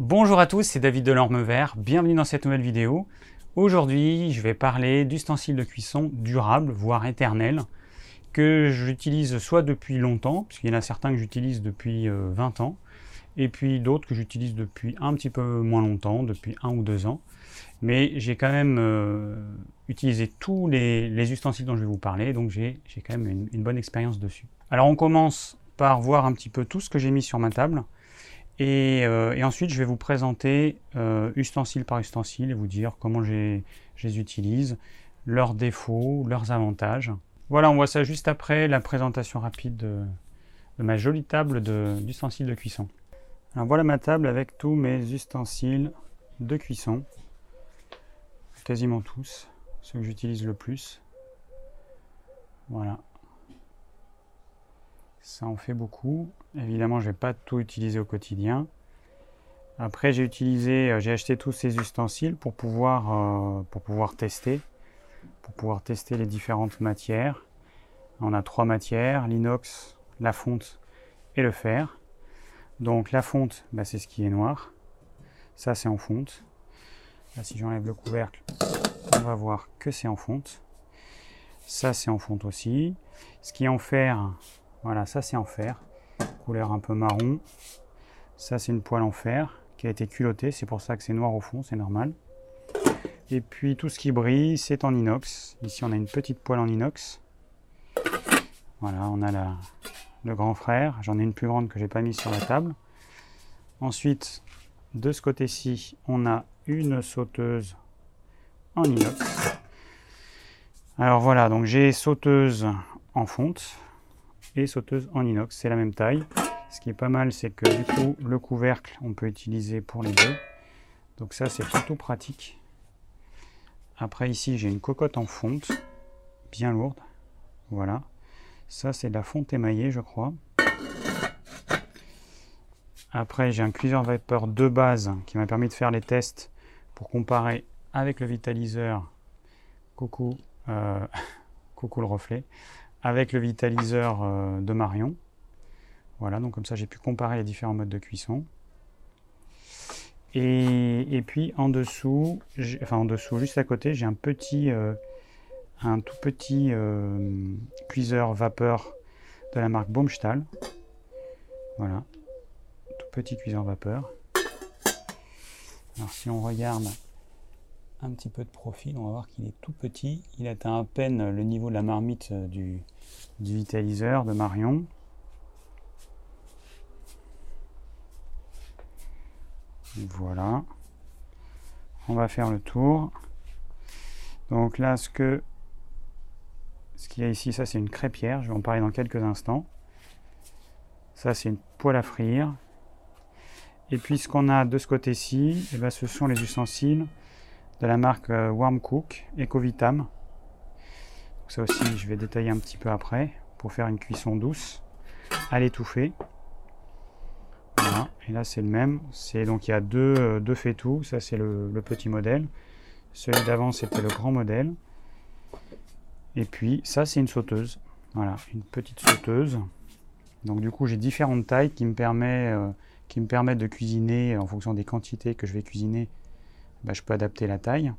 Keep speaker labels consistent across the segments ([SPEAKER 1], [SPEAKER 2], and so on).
[SPEAKER 1] Bonjour à tous, c'est David Delorme Vert, bienvenue dans cette nouvelle vidéo. Aujourd'hui, je vais parler d'ustensiles de cuisson durables, voire éternels, que j'utilise soit depuis longtemps, puisqu'il y en a certains que j'utilise depuis 20 euh, ans, et puis d'autres que j'utilise depuis un petit peu moins longtemps, depuis un ou deux ans. Mais j'ai quand même euh, utilisé tous les, ustensiles dont je vais vous parler, donc j'ai quand même une bonne expérience dessus. Alors on commence par voir un petit peu tout ce que j'ai mis sur ma table. Euh, et, ensuite, je vais vous présenter euh, ustensile par ustensile et vous dire comment je les utilise, leurs défauts, leurs avantages. Voilà, on voit ça juste après la présentation rapide de, ma jolie table d'ustensiles de, cuisson. Alors voilà ma table avec tous mes ustensiles de cuisson, quasiment tous, ceux que j'utilise le plus. Voilà. Ça en fait beaucoup. Évidemment, je ne vais pas tout utiliser au quotidien. Après, j'ai utilisé, euh, j'ai acheté tous ces ustensiles pour pouvoir, euh, pour pouvoir tester, pour pouvoir tester les différentes matières. On a trois matières l'inox, la fonte et le fer. Donc la fonte, bah, c'est ce qui est noir. Ça, c'est en fonte. Si j'enlève le couvercle, on va voir que c'est en fonte. Ça, c'est en fonte aussi. Ce qui est en fer, voilà, ça c'est en fer, couleur un peu marron. Ça c'est une poêle en fer qui a été culottée, c'est pour ça que c'est noir au fond, c'est normal. Et puis tout ce qui brille, c'est en inox. Ici on a une petite poêle en inox. Voilà, on a le grand frère. J'en ai une plus grande que j'ai pas mise sur la table. Ensuite, de ce côté-ci, on a une sauteuse en inox. Alors voilà, donc j'ai sauteuse en fonte et sauteuse en inox. C'est la même taille. Ce qui est pas mal, c'est que du coup, le couvercle, on peut utiliser pour les deux. Donc ça, c'est plutôt pratique. Après, ici, j'ai une cocotte en fonte, bien lourde. Voilà. Ça, c'est de la fonte émaillée, je crois. Après, j'ai un cuiseur vapeur de base qui m'a permis de faire les tests pour comparer avec le vitaliseur. Coucou, euh, coucou le reflet avec le vitaliseur euh, de Marion. Voilà, donc comme ça j'ai pu comparer les différents modes de cuisson. Et, puis en dessous, enfin en dessous, juste à côté, j'ai un euh, tout petit euh, cuiseur vapeur de la marque Baumstahl. Voilà, tout petit cuiseur vapeur. Alors si on regarde un petit peu de profil, on va voir qu'il est tout petit. Il atteint à peine le niveau de la marmite euh, du, vitaliseur de Marion. Voilà. On va faire le tour. Donc là, ce que ce qu'il y a ici, ça c'est une crêpière. Je vais en parler dans quelques instants. Ça c'est une poêle à frire. Et puis ce qu'on a de ce côté-ci, eh ben, ce sont les ustensiles de la marque euh, Warm Cook Ecovitam. Ça aussi, je vais détailler un petit peu après pour faire une cuisson douce à l'étouffée. Voilà. Et là, c'est le même. C'est donc il y a deux, euh, deux tout. Ça, c'est le, petit modèle. Celui d'avant, c'était le grand modèle. Et puis, ça, c'est une sauteuse. Voilà, une petite sauteuse. Donc, du coup, j'ai différentes tailles qui me, permet, euh, qui me permettent de cuisiner en fonction des quantités que je vais cuisiner bah, je peux adapter la taille.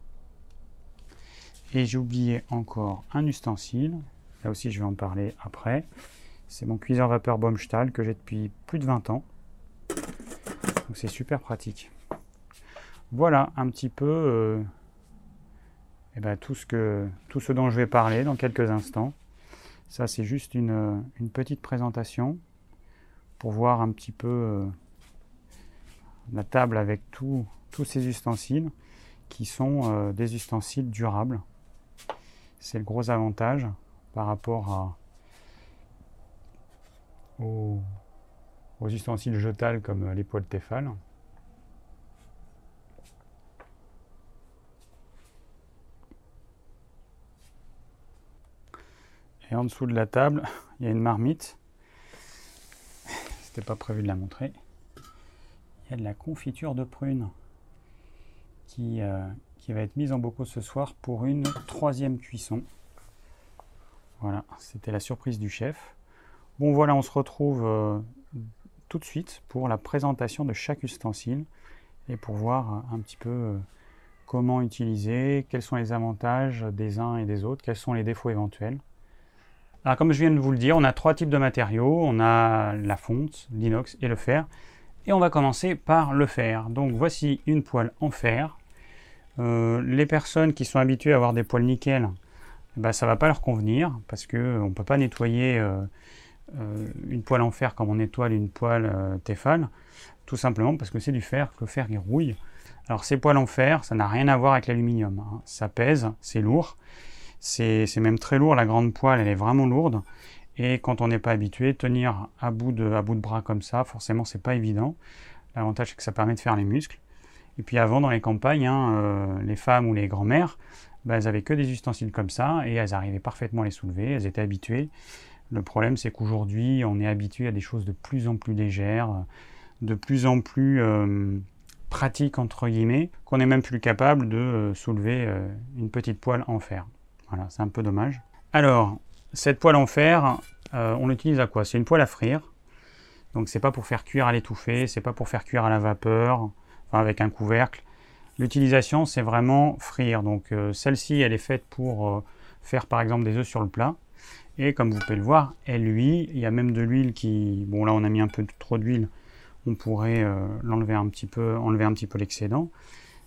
[SPEAKER 1] Et j'ai oublié encore un ustensile. Là aussi, je vais en parler après. C'est mon cuiseur vapeur Baumstahl que j'ai depuis plus de 20 ans. Donc c'est super pratique. Voilà un petit peu euh, eh ben, tout, ce que, tout ce dont je vais parler dans quelques instants. Ça, c'est juste une, petite présentation pour voir un petit peu euh, la table avec tous ces ustensiles qui sont euh, des ustensiles durables. C'est le gros avantage par rapport aux, ustensiles jetables comme les poêles Tefal. Et en dessous de la table, il y a une marmite. C'était pas prévu de la montrer de la confiture de prunes qui, euh, qui va être mise en bocaux ce soir pour une troisième cuisson. Voilà, c'était la surprise du chef. Bon voilà, on se retrouve euh, tout de suite pour la présentation de chaque ustensile et pour voir un petit peu comment utiliser, quels sont les avantages des uns et des autres, quels sont les défauts éventuels. Alors comme je viens de vous le dire, on a trois types de matériaux. On a la fonte, l'inox et le fer. Et on va commencer par le fer. Donc voici une poêle en fer. Euh, les personnes qui sont habituées à avoir des poêles nickel, bah, ça ne va pas leur convenir parce qu'on ne peut pas nettoyer euh, euh, une poêle en fer comme on nettoie une poêle Tefal, tout simplement parce que c'est du fer, que le fer il rouille. Alors ces poêles en fer, ça n'a rien à voir avec l'aluminium. Hein. Ça pèse, c'est lourd. C'est même très lourd, la grande poêle, elle est vraiment lourde. Et quand on n'est pas habitué, tenir à bout, de, à bout de bras comme ça, forcément, c'est pas évident. L'avantage, c'est que ça permet de faire les muscles. Et puis avant, dans les campagnes, hein, euh, les femmes ou les grands-mères, bah, elles avaient que des ustensiles comme ça et elles arrivaient parfaitement à les soulever, elles étaient habituées. Le problème, c'est qu'aujourd'hui, on est habitué à des choses de plus en plus légères, de plus en plus euh, pratiques, entre guillemets, qu'on n'est même plus capable de euh, soulever une petite poêle en fer. Voilà, c'est un peu dommage. Alors, cette poêle en fer, on l'utilise à quoi? C'est une poêle à frire. Donc c'est pas pour faire cuire à l'étouffée, c'est pas pour faire cuire à la vapeur, enfin avec un couvercle. L'utilisation, c'est vraiment frire. Donc euh, celle-ci, elle est faite pour euh, faire par exemple des œufs sur le plat. Et comme vous pouvez le voir, elle lui, il y a même de l'huile qui, bon là on a mis un peu trop d'huile, on pourrait l'enlever un petit peu, enlever un petit peu l'excédent.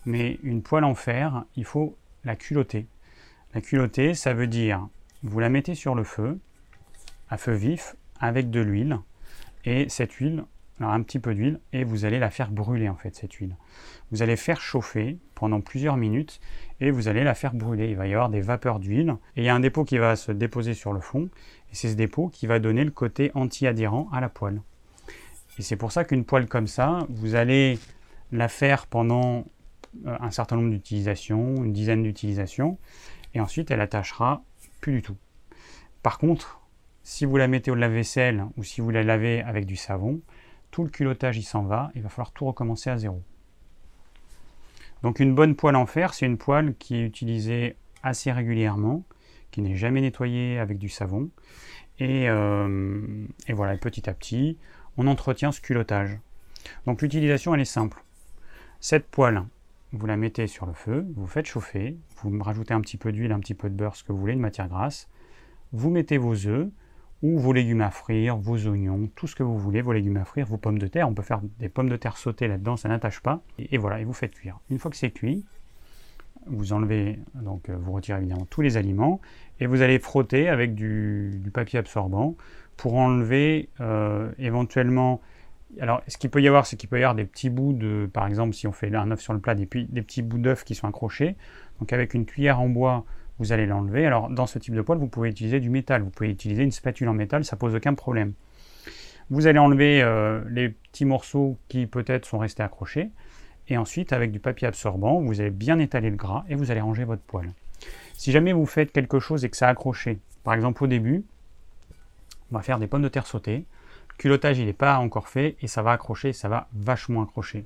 [SPEAKER 1] Mais une poêle en fer, il faut la culotter. La culotter, ça veut dire, vous la mettez sur le feu, à feu vif, avec de l'huile, et cette huile, alors un petit peu d'huile, et vous allez la faire brûler en fait, cette huile. Vous allez faire chauffer pendant plusieurs minutes, et vous allez la faire brûler. Il va y avoir des vapeurs d'huile, et il y a un dépôt qui va se déposer sur le fond, et c'est ce dépôt qui va donner le côté anti-adhérent à la poêle. Et c'est pour ça qu'une poêle comme ça, vous allez la faire pendant euh, un certain nombre d'utilisations, une dizaine d'utilisations, et ensuite elle attachera plus du tout. Par contre, si vous la mettez au lave-vaisselle ou si vous la lavez avec du savon, tout le culottage il s'en va, il va falloir tout recommencer à zéro. Donc une bonne poêle en fer, c'est une poêle qui est utilisée assez régulièrement, qui n'est jamais nettoyée avec du savon. Et, euh, et voilà, petit à petit, on entretient ce culottage. Donc l'utilisation, elle est simple. Cette poêle, vous la mettez sur le feu, vous faites chauffer, vous rajoutez un petit peu d'huile, un petit peu de beurre, ce que vous voulez, une matière grasse. Vous mettez vos œufs ou vos légumes à frire, vos oignons, tout ce que vous voulez, vos légumes à frire, vos pommes de terre. On peut faire des pommes de terre sautées là-dedans, ça n'attache pas. Et, voilà, et vous faites cuire. Une fois que c'est cuit, vous enlevez, donc euh, vous retirez évidemment tous les aliments et vous allez frotter avec du, papier absorbant pour enlever euh, éventuellement alors, ce qu'il peut y avoir, c'est qu'il peut y avoir des petits bouts de, par exemple, si on fait un œuf sur le plat, des, des petits bouts d'œuf qui sont accrochés. Donc, avec une cuillère en bois, vous allez l'enlever. Alors, dans ce type de poêle, vous pouvez utiliser du métal. Vous pouvez utiliser une spatule en métal, ça pose aucun problème. Vous allez enlever euh, les petits morceaux qui peut-être sont restés accrochés. Et ensuite, avec du papier absorbant, vous allez bien étaler le gras et vous allez ranger votre poêle. Si jamais vous faites quelque chose et que ça a accroché, par exemple au début, on va faire des pommes de terre sautées culottage il n'est pas encore fait et ça va accrocher, ça va vachement accrocher.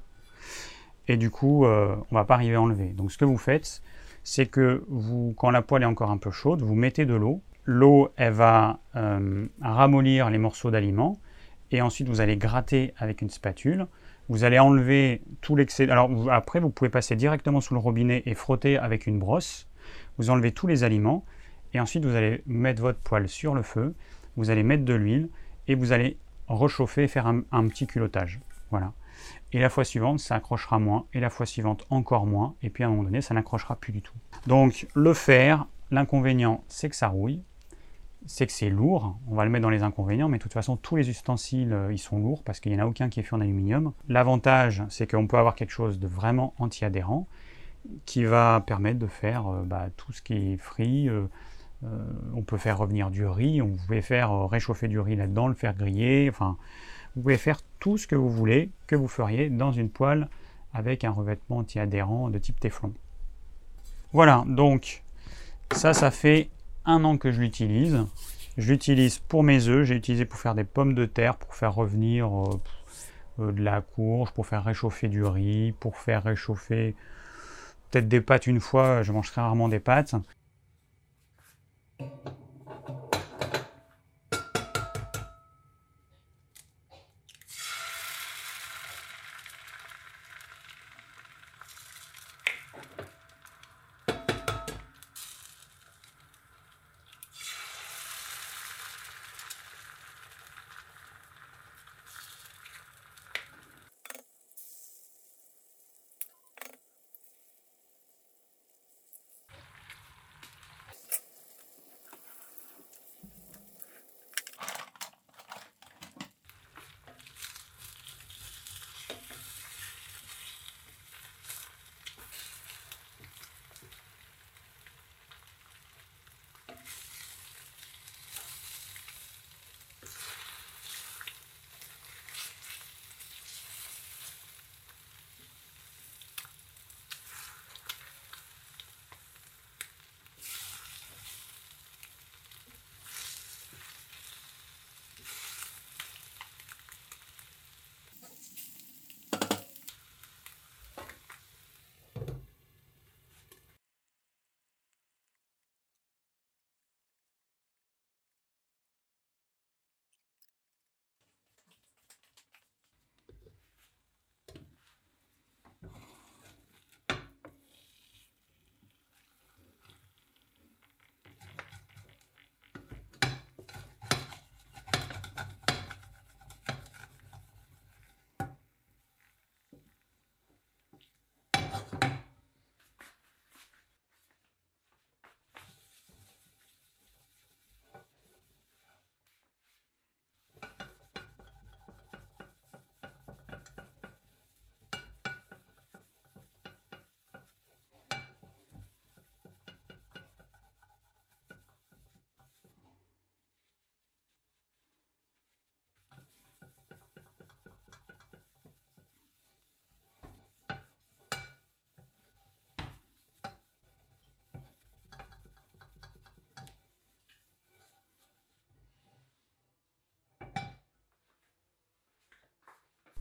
[SPEAKER 1] Et du coup, euh, on va pas arriver à enlever. Donc ce que vous faites, c'est que vous, quand la poêle est encore un peu chaude, vous mettez de l'eau. L'eau, elle va euh, ramollir les morceaux d'aliments et ensuite vous allez gratter avec une spatule. Vous allez enlever tout l'excès. Alors après, vous pouvez passer directement sous le robinet et frotter avec une brosse. Vous enlevez tous les aliments et ensuite vous allez mettre votre poêle sur le feu. Vous allez mettre de l'huile et vous allez rechauffer faire un, petit culottage. Voilà. Et la fois suivante, ça accrochera moins, et la fois suivante encore moins, et puis à un moment donné, ça n'accrochera plus du tout. Donc le fer, l'inconvénient, c'est que ça rouille, c'est que c'est lourd, on va le mettre dans les inconvénients, mais de toute façon, tous les ustensiles, euh, ils sont lourds, parce qu'il n'y en a aucun qui est fait en aluminium. L'avantage, c'est qu'on peut avoir quelque chose de vraiment anti-adhérent, qui va permettre de faire euh, bah, tout ce qui est frit, euh, on peut faire revenir du riz, on pouvait faire réchauffer du riz là-dedans, le faire griller, enfin, vous pouvez faire tout ce que vous voulez, que vous feriez dans une poêle avec un revêtement anti-adhérent de type Teflon. Voilà, donc ça, ça fait un an que je l'utilise. Je l'utilise pour mes œufs, j'ai utilisé pour faire des pommes de terre, pour faire revenir euh, de la courge, pour faire réchauffer du riz, pour faire réchauffer peut-être des pâtes une fois, je mange très rarement des pâtes.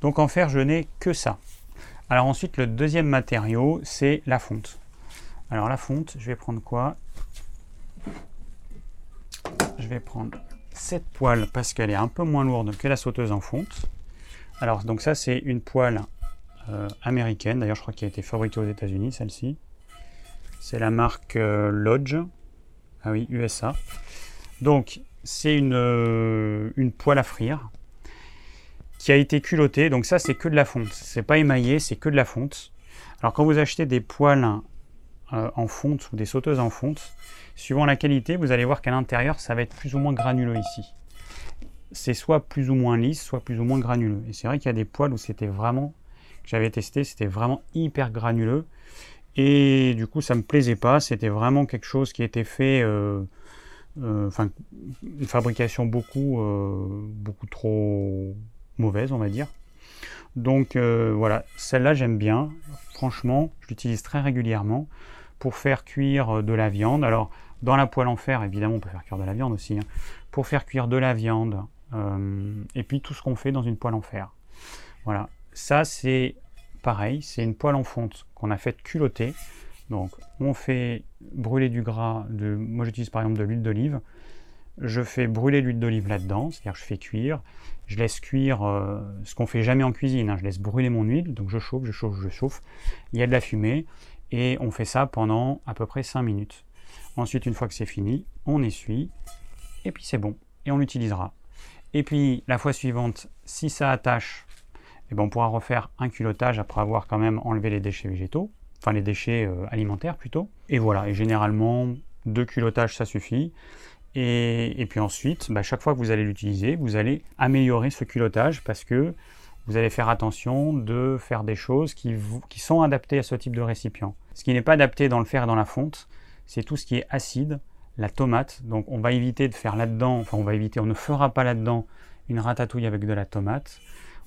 [SPEAKER 1] Donc en fer, je n'ai que ça. Alors ensuite, le deuxième matériau, c'est la fonte. Alors la fonte, je vais prendre quoi? Je vais prendre cette poêle parce qu'elle est un peu moins lourde que la sauteuse en fonte. Alors donc ça, c'est une poêle euh, américaine. D'ailleurs, je crois qu'elle a été fabriquée aux États-Unis, celle-ci. C'est la marque euh, Lodge. Ah oui, USA. Donc, c'est euh, une poêle à frire qui a été culottée. Donc ça, c'est que de la fonte. C'est pas émaillé, c'est que de la fonte. Alors quand vous achetez des poêles en fonte ou des sauteuses en fonte, suivant la qualité, vous allez voir qu'à l'intérieur, ça va être plus ou moins granuleux ici. C'est soit plus ou moins lisse, soit plus ou moins granuleux. Et c'est vrai qu'il y a des poêles où c'était vraiment j'avais testé, c'était vraiment hyper granuleux. Et du coup, ça me plaisait pas. C'était vraiment quelque chose qui était fait, euh, euh, enfin, une fabrication beaucoup, euh, beaucoup trop mauvaise, on va dire. Donc voilà, celle-là j'aime bien. Franchement, je l'utilise très régulièrement pour faire cuire de la viande. Alors, dans la poêle en fer, évidemment, on peut faire cuire de la viande aussi. Hein. Pour faire cuire de la viande, et puis tout ce qu'on fait dans une poêle en fer. Voilà, ça, c'est pareil, c'est une poêle en fonte qu'on a fait culotter. Donc, on fait brûler du gras. De, moi, j'utilise par exemple de l'huile d'olive. Je fais brûler l'huile d'olive là-dedans, c'est-à-dire je fais cuire. Je laisse cuire euh, ce qu'on fait jamais en cuisine. Hein. Je laisse brûler mon huile, donc je chauffe, je chauffe, je chauffe. Il y a de la fumée et on fait ça pendant à peu près 5 minutes. Ensuite, une fois que c'est fini, on essuie et puis c'est bon et on l'utilisera. Et puis la fois suivante, si ça attache et ben on pourra refaire un culottage après avoir quand même enlevé les déchets végétaux, enfin les déchets euh, alimentaires plutôt. Et voilà, et généralement, deux culottages ça suffit. Et, puis ensuite, bah, chaque fois que vous allez l'utiliser, vous allez améliorer ce culottage parce que vous allez faire attention de faire des choses qui, sont adaptées à ce type de récipient. Ce qui n'est pas adapté dans le fer et dans la fonte, c'est tout ce qui est acide, la tomate. Donc on va éviter de faire là-dedans, enfin on va éviter, on ne fera pas là-dedans une ratatouille avec de la tomate.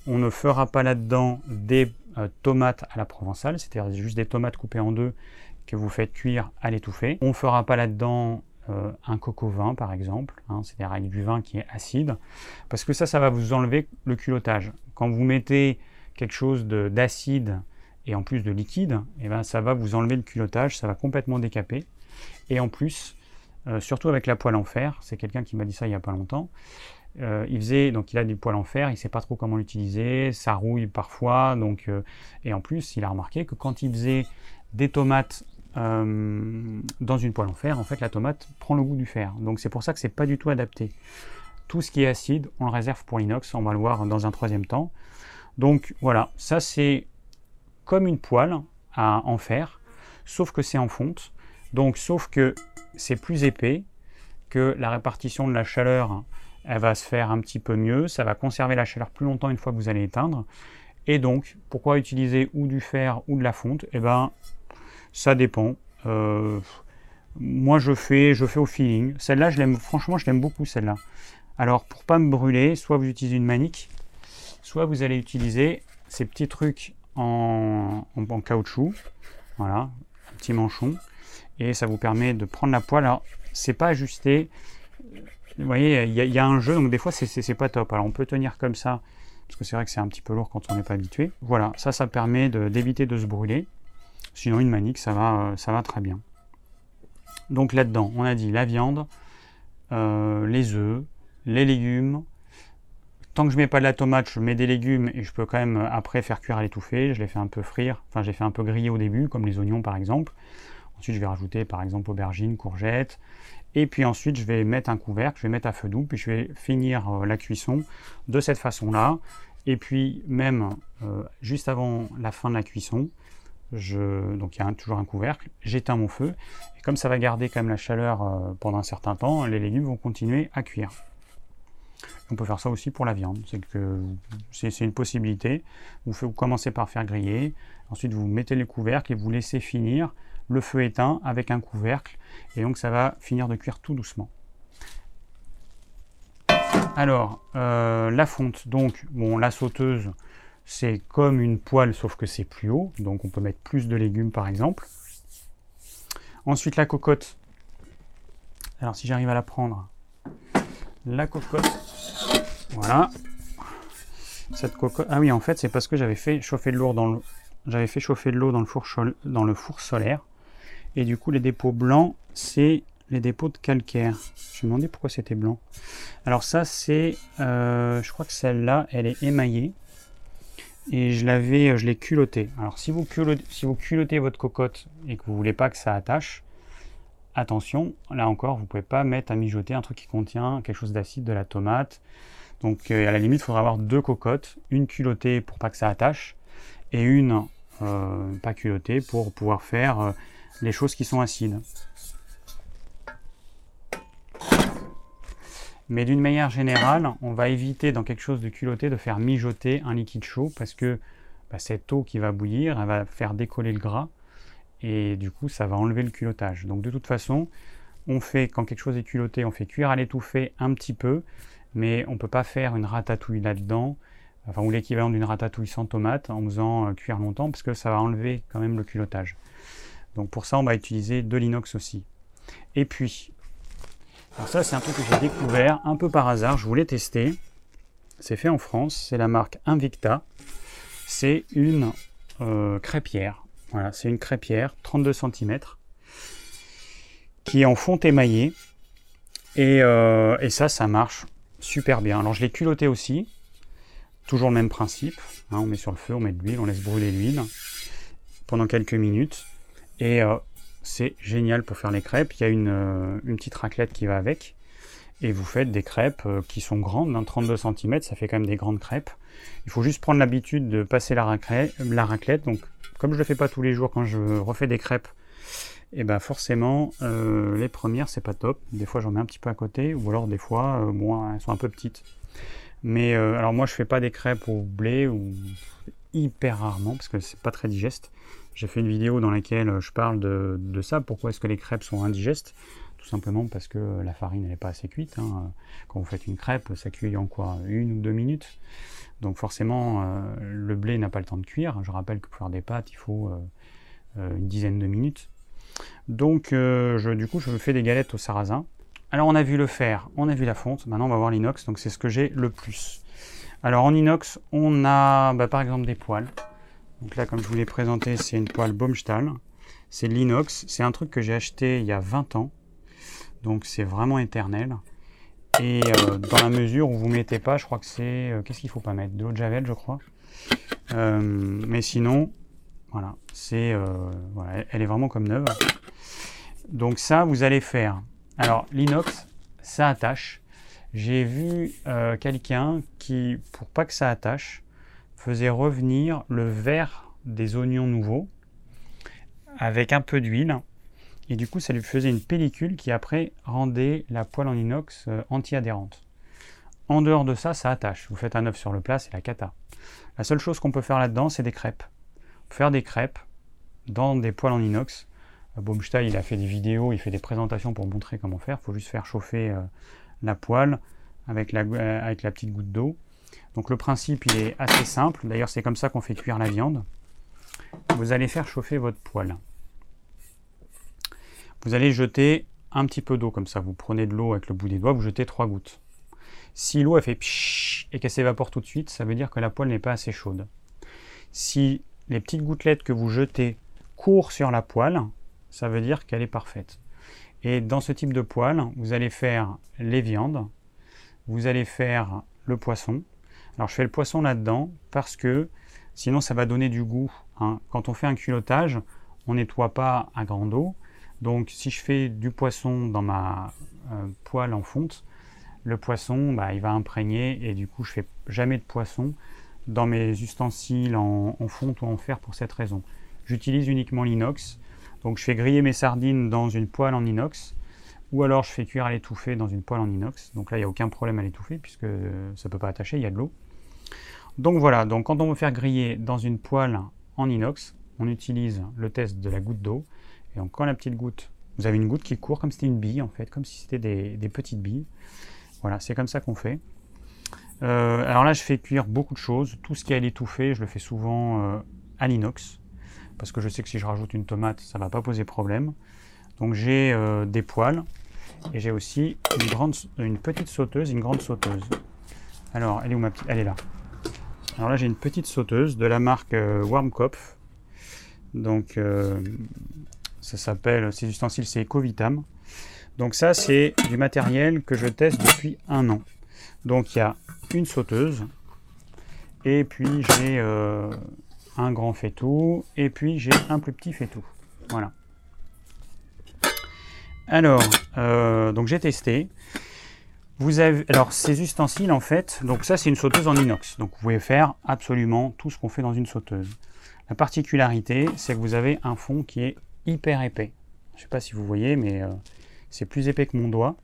[SPEAKER 1] On ne fera pas là-dedans des euh, tomates à la provençale, c'est-à-dire juste des tomates coupées en deux que vous faites cuire à l'étouffer. On ne fera pas là-dedans euh, un coco vin par exemple, hein, c'est-à-dire avec du vin qui est acide, parce que ça, ça va vous enlever le culottage. Quand vous mettez quelque chose d'acide et en plus de liquide, eh ben, ça va vous enlever le culottage, ça va complètement décaper. Et en plus, euh, surtout avec la poêle en fer, c'est quelqu'un qui m'a dit ça il n'y a pas longtemps, euh, il faisait, donc il a du poêle en fer, il ne sait pas trop comment l'utiliser, ça rouille parfois, donc, et en plus il a remarqué que quand il faisait des tomates euh, dans une poêle en fer, en fait la tomate prend le goût du fer. Donc c'est pour ça que c'est pas du tout adapté. Tout ce qui est acide, on le réserve pour l'inox, on va le voir dans un troisième temps. Donc voilà, ça c'est comme une poêle en fer, sauf que c'est en fonte. Donc sauf que c'est plus épais, que la répartition de la chaleur elle va se faire un petit peu mieux, ça va conserver la chaleur plus longtemps une fois que vous allez éteindre. Et donc, pourquoi utiliser ou du fer ou de la fonte? Eh ben, ça dépend. Euh, moi, je fais, je fais au feeling. Celle-là, je l'aime. Franchement, je l'aime beaucoup celle-là. Alors, pour pas me brûler, soit vous utilisez une manique, soit vous allez utiliser ces petits trucs en, en caoutchouc. Voilà, un petit manchon. Et ça vous permet de prendre la poêle. Alors, c'est pas ajusté. Vous voyez, il y, a un jeu, donc des fois c'est pas top. Alors on peut tenir comme ça, parce que c'est vrai que c'est un petit peu lourd quand on n'est pas habitué. Voilà, ça, ça permet d'éviter de, se brûler. Sinon une manique, ça va, euh, ça va très bien. Donc là-dedans, on a dit la viande, euh, les œufs, les légumes. Tant que je mets pas de la tomate, je mets des légumes et je peux quand même après faire cuire à l'étouffée. Je les fais un peu frire, enfin j'ai fait un peu griller au début, comme les oignons par exemple. Ensuite, je vais rajouter par exemple aubergines, courgettes. Et puis ensuite, je vais mettre un couvercle, je vais mettre à feu doux, puis je vais finir euh, la cuisson de cette façon-là. Et puis même euh, juste avant la fin de la cuisson, donc il y a toujours un couvercle, j'éteins mon feu. Et comme ça va garder quand la chaleur euh, pendant un certain temps, les légumes vont continuer à cuire. On peut faire ça aussi pour la viande, c'est une possibilité. Vous, vous commencez par faire griller, ensuite vous mettez les couvercles et vous laissez finir le feu éteint avec un couvercle et donc ça va finir de cuire tout doucement. Alors, euh, la fonte, donc, bon, la sauteuse, c'est comme une poêle, sauf que c'est plus haut, donc on peut mettre plus de légumes par exemple. Ensuite, la cocotte. Alors, si j'arrive à la prendre, la cocotte, voilà. cette cocotte. Ah oui, en fait, c'est parce que j'avais fait chauffer de l'eau dans le, four solaire, et du coup, les dépôts blancs, c'est les dépôts de calcaire. Je me demandais pourquoi c'était blanc. Alors ça, c'est, euh, je crois que celle-là, elle est émaillée. Et je l'avais, je l'ai culottée. Alors si vous, culottez, votre cocotte et que vous voulez pas que ça attache, attention, là encore, vous pouvez pas mettre à mijoter un truc qui contient quelque chose d'acide, de la tomate. Donc euh, à la limite, il faudra avoir deux cocottes, une culottée pour pas que ça attache et une euh, pas culottée pour pouvoir faire euh, les choses qui sont acides. Mais d'une manière générale, on va éviter dans quelque chose de culotté de faire mijoter un liquide chaud parce que bah, cette eau qui va bouillir, elle va faire décoller le gras et du coup ça va enlever le culottage. Donc de toute façon, on fait quand quelque chose est culotté, on fait cuire à l'étouffée un petit peu, mais on ne peut pas faire une ratatouille là-dedans, enfin ou l'équivalent d'une ratatouille sans tomate en faisant euh, cuire longtemps parce que ça va enlever quand même le culottage. Donc pour ça, on va utiliser de l'inox aussi. Et puis, alors ça c'est un truc que j'ai découvert un peu par hasard, je voulais tester. C'est fait en France, c'est la marque Invicta. C'est une euh, crêpière. Voilà, c'est une crêpière 32 cm qui est en fonte émaillée. Et, euh, et, ça, ça marche super bien. Alors je l'ai culotté aussi. Toujours le même principe. Hein, on met sur le feu, on met de l'huile, on laisse brûler l'huile pendant quelques minutes. Et euh, c'est génial pour faire les crêpes. Il y a une, euh, une, petite raclette qui va avec. Et vous faites des crêpes qui sont grandes, 32 hein, cm, ça fait quand même des grandes crêpes. Il faut juste prendre l'habitude de passer la raclette, la raclette. Donc comme je le fais pas tous les jours quand je refais des crêpes, et eh ben forcément euh, les premières c'est pas top. Des fois j'en mets un petit peu à côté, ou alors des fois euh, elles sont un peu petites. Mais euh, alors moi je fais pas des crêpes au blé ou hyper rarement parce que c'est pas très digeste. J'ai fait une vidéo dans laquelle je parle de, ça, pourquoi est-ce que les crêpes sont indigestes tout simplement parce que la farine n'est pas assez cuite. Hein. Quand vous faites une crêpe, ça cuit en quoi? Une ou deux minutes. Donc forcément, euh, le blé n'a pas le temps de cuire. Je rappelle que pour faire des pâtes, il faut euh, euh, une dizaine de minutes. Donc du coup, je fais des galettes au sarrasin. Alors on a vu le fer, on a vu la fonte, maintenant on va voir l'inox, donc c'est ce que j'ai le plus. Alors en inox, on a bah, par exemple des poêles. Donc là, comme je vous l'ai présenté, c'est une poêle Baumstahl. C'est l'inox, c'est un truc que j'ai acheté il y a 20 ans. Donc c'est vraiment éternel. Et euh, dans la mesure où vous ne mettez pas, je crois que c'est... Euh, qu'est-ce qu'il ne faut pas mettre? De l'eau de javel, je crois. Euh, mais sinon, voilà, voilà, elle est vraiment comme neuve. Donc ça, vous allez faire... Alors, l'inox, ça attache. J'ai vu quelqu'un qui, pour pas que ça attache, faisait revenir le verre des oignons nouveaux avec un peu d'huile et du coup, ça lui faisait une pellicule qui après rendait la poêle en inox euh, anti-adhérente. En dehors de ça, ça attache. Vous faites un œuf sur le plat, c'est la cata. La seule chose qu'on peut faire là-dedans, c'est des crêpes. Faire des crêpes dans des poêles en inox. Euh, Baumstein, il a fait des vidéos, il fait des présentations pour montrer comment faire. Il faut juste faire chauffer euh, la poêle avec la petite goutte d'eau. Donc le principe, il est assez simple. D'ailleurs, c'est comme ça qu'on fait cuire la viande. Vous allez faire chauffer votre poêle. Vous allez jeter un petit peu d'eau comme ça. Vous prenez de l'eau avec le bout des doigts, vous jetez trois gouttes. Si l'eau fait pshhh et qu'elle s'évapore tout de suite, ça veut dire que la poêle n'est pas assez chaude. Si les petites gouttelettes que vous jetez courent sur la poêle, ça veut dire qu'elle est parfaite. Et dans ce type de poêle, vous allez faire les viandes, vous allez faire le poisson. Alors je fais le poisson là-dedans parce que sinon ça va donner du goût. Hein. Quand on fait un culottage, on nettoie pas à grande eau, donc si je fais du poisson dans ma euh, poêle en fonte, le poisson bah, il va imprégner et du coup je fais jamais de poisson dans mes ustensiles en, fonte ou en fer pour cette raison. J'utilise uniquement l'inox. Donc je fais griller mes sardines dans une poêle en inox ou alors je fais cuire à l'étouffée dans une poêle en inox. Donc là il n'y a aucun problème à l'étouffer puisque ça ne peut pas attacher, il y a de l'eau. Donc voilà, donc quand on veut faire griller dans une poêle en inox, on utilise le test de la goutte d'eau et donc quand la petite goutte, vous avez une goutte qui court comme si c'était une bille en fait, comme si c'était des, petites billes. Voilà, c'est comme ça qu'on fait. Euh, alors là, je fais cuire beaucoup de choses. Tout ce qui est à l'étouffé, je le fais souvent euh, à l'inox. Parce que je sais que si je rajoute une tomate, ça ne va pas poser problème. Donc j'ai euh, des poêles. Et j'ai aussi une, petite sauteuse, une grande sauteuse. Alors, elle est où ma petite? Elle est là. Alors là, j'ai une petite sauteuse de la marque euh, Warmkopf. Donc, euh, ça s'appelle, ces ustensiles, c'est Ecovitam. Donc ça, c'est du matériel que je teste depuis un an. Donc il y a une sauteuse, et puis j'ai euh, un grand faitout, et puis j'ai un plus petit faitout. Voilà. Alors, donc j'ai testé. Vous avez, alors ces ustensiles en fait, donc ça c'est une sauteuse en inox, donc vous pouvez faire absolument tout ce qu'on fait dans une sauteuse. La particularité, c'est que vous avez un fond qui est hyper épais. Je ne sais pas si vous voyez, mais euh, c'est plus épais que mon doigt.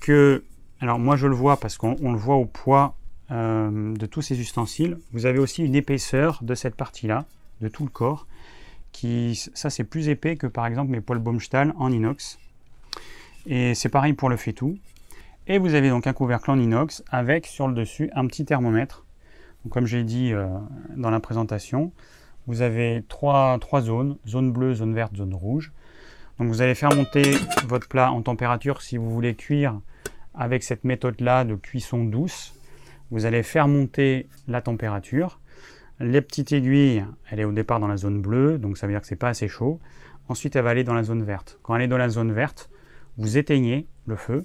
[SPEAKER 1] Que, alors moi je le vois parce qu'on le voit au poids euh, de tous ces ustensiles. Vous avez aussi une épaisseur de cette partie-là, de tout le corps. Ça c'est plus épais que par exemple mes poils Baumstahl en inox. Et c'est pareil pour le faitout. Et vous avez donc un couvercle en inox avec sur le dessus un petit thermomètre. comme j'ai dit euh, dans la présentation, vous avez trois, trois zones, zone bleue, zone verte, zone rouge. Donc vous allez faire monter votre plat en température si vous voulez cuire avec cette méthode-là de cuisson douce. Vous allez faire monter la température. Les petites aiguilles, elle est au départ dans la zone bleue, donc ça veut dire que c'est pas assez chaud. Ensuite, elle va aller dans la zone verte. Quand elle est dans la zone verte, vous éteignez le feu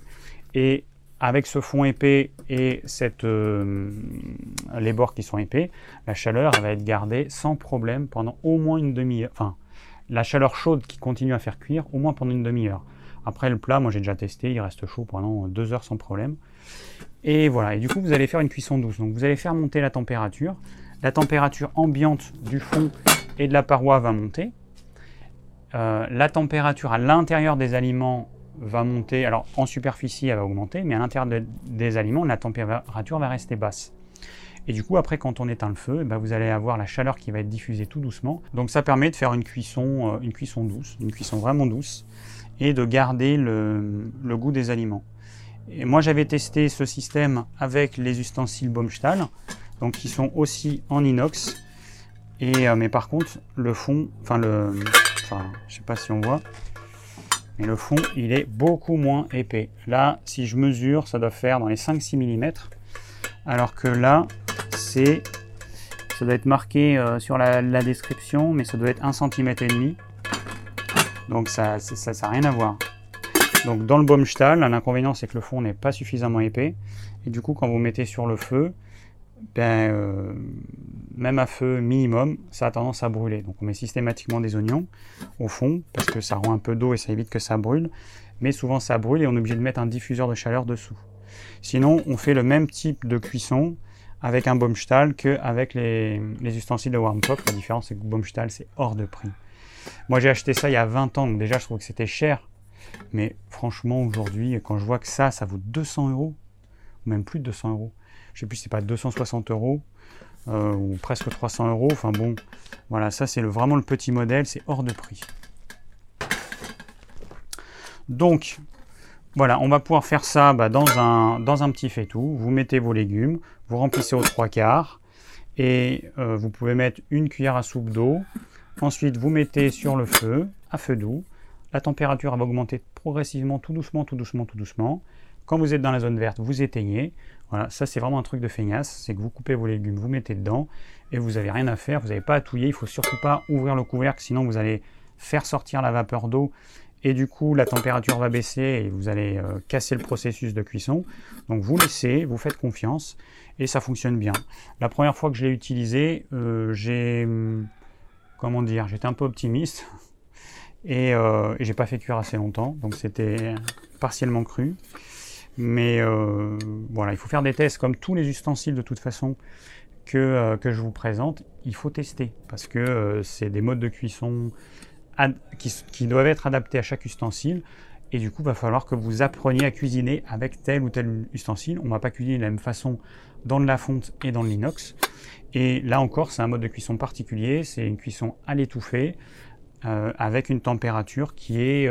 [SPEAKER 1] et avec ce fond épais et cette, euh, les bords qui sont épais, la chaleur va être gardée sans problème pendant au moins une demi-heure. Enfin, la chaleur chaude qui continue à faire cuire au moins pendant une demi-heure. Après le plat, moi j'ai déjà testé, il reste chaud pendant deux heures sans problème. Et voilà, et du coup vous allez faire une cuisson douce. Donc vous allez faire monter la température. La température ambiante du fond et de la paroi va monter. Euh, la température à l'intérieur des aliments va monter, alors en superficie elle va augmenter, mais à l'intérieur des aliments, la température va rester basse. Et du coup, après, quand on éteint le feu, eh ben, vous allez avoir la chaleur qui va être diffusée tout doucement. Donc ça permet de faire une cuisson, euh, une cuisson douce, une cuisson vraiment douce, et de garder le, goût des aliments. Et moi, j'avais testé ce système avec les ustensiles Baumstahl, donc qui sont aussi en inox. Et, euh, mais par contre, le fond, enfin le, enfin, je sais pas si on voit, mais le fond il est beaucoup moins épais. Là, si je mesure, ça doit faire dans les 5-6 mm, alors que là, c'est, ça doit être marqué euh, sur la, description, mais ça doit être 1 cm et demi. Donc ça, ça n'a rien à voir. Donc dans le Baumstahl, l'inconvénient c'est que le fond n'est pas suffisamment épais, et du coup quand vous mettez sur le feu, ben, euh, même à feu minimum, ça a tendance à brûler. Donc on met systématiquement des oignons au fond, parce que ça rend un peu d'eau et ça évite que ça brûle. Mais souvent ça brûle et on est obligé de mettre un diffuseur de chaleur dessous. Sinon, on fait le même type de cuisson avec un Baumstahl qu'avec les, les ustensiles de Warmtop. La différence, c'est que Baumstahl, c'est hors de prix. Moi, j'ai acheté ça il y a 20 ans, donc déjà, je trouve que c'était cher. Mais franchement, aujourd'hui, quand je vois que ça, ça vaut 200 euros, ou même plus de 200 euros, je sais plus, c'est pas 260 euros euh, ou presque 300 euros. Enfin bon, voilà, ça c'est vraiment le petit modèle, c'est hors de prix. Donc, voilà, on va pouvoir faire ça bah, dans, un, dans un petit. Vous mettez vos légumes, vous remplissez aux trois quarts et euh, vous pouvez mettre une cuillère à soupe d'eau. Ensuite, vous mettez sur le feu, à feu doux. La température va augmenter progressivement, tout doucement, tout doucement, tout doucement. Quand vous êtes dans la zone verte, vous éteignez. Voilà, ça c'est vraiment un truc de feignasse, c'est que vous coupez vos légumes, vous mettez dedans et vous n'avez rien à faire, vous n'avez pas à touiller, il ne faut surtout pas ouvrir le couvercle, sinon vous allez faire sortir la vapeur d'eau et du coup la température va baisser et vous allez euh, casser le processus de cuisson. Donc vous laissez, vous faites confiance et ça fonctionne bien. La première fois que je l'ai utilisé, euh, j'ai hum, comment dire, j'étais un peu optimiste et, euh, et j'ai pas fait cuire assez longtemps, donc c'était partiellement cru. Mais euh, voilà, il faut faire des tests comme tous les ustensiles de toute façon que, euh, que je vous présente. Il faut tester parce que euh, c'est des modes de cuisson qui, doivent être adaptés à chaque ustensile. Et du coup, il va falloir que vous appreniez à cuisiner avec tel ou tel ustensile. On ne va pas cuisiner de la même façon dans de la fonte et dans l'inox. Et là encore, c'est un mode de cuisson particulier. C'est une cuisson à l'étouffée avec une température qui est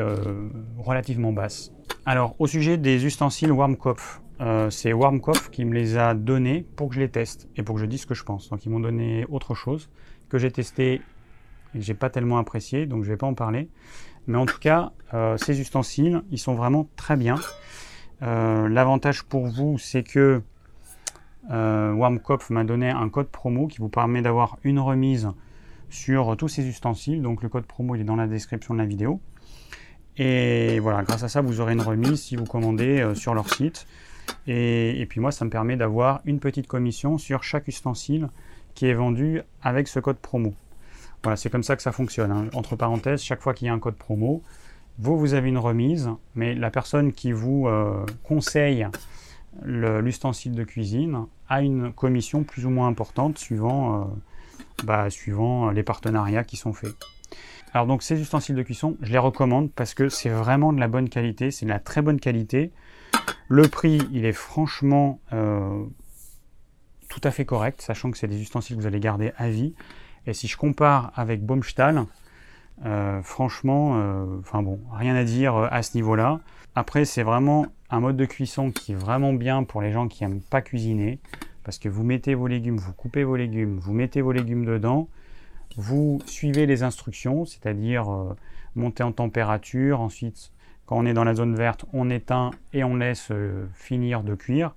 [SPEAKER 1] relativement basse. Alors, au sujet des ustensiles Warmkopf, euh, c'est Warmkopf qui me les a donnés pour que je les teste et pour que je dise ce que je pense. Donc, ils m'ont donné autre chose que j'ai testé et que j'ai pas tellement apprécié, donc je vais pas en parler. Mais en tout cas, euh, ces ustensiles, ils sont vraiment très bien. Euh, l'avantage pour vous, c'est que Warmkopf m'a donné un code promo qui vous permet d'avoir une remise sur tous ces ustensiles. Donc le code promo il est dans la description de la vidéo. Et voilà, grâce à ça, vous aurez une remise si vous commandez euh, sur leur site. Et, puis moi, ça me permet d'avoir une petite commission sur chaque ustensile qui est vendu avec ce code promo. Voilà, c'est comme ça que ça fonctionne. Hein. Entre parenthèses, chaque fois qu'il y a un code promo, vous, vous avez une remise, mais la personne qui vous euh, conseille l'ustensile de cuisine a une commission plus ou moins importante suivant, euh, bah, suivant les partenariats qui sont faits. Alors donc ces ustensiles de cuisson, je les recommande parce que c'est vraiment de la bonne qualité, c'est de la très bonne qualité. Le prix, il est franchement euh, tout à fait correct, sachant que c'est des ustensiles que vous allez garder à vie. Et si je compare avec Baumstahl, euh, franchement, euh, enfin bon, rien à dire à ce niveau-là. Après, c'est vraiment un mode de cuisson qui est vraiment bien pour les gens qui n'aiment pas cuisiner, parce que vous mettez vos légumes, vous coupez vos légumes, vous mettez vos légumes dedans, vous suivez les instructions, c'est-à-dire euh, monter en température, ensuite quand on est dans la zone verte, on éteint et on laisse euh, finir de cuire.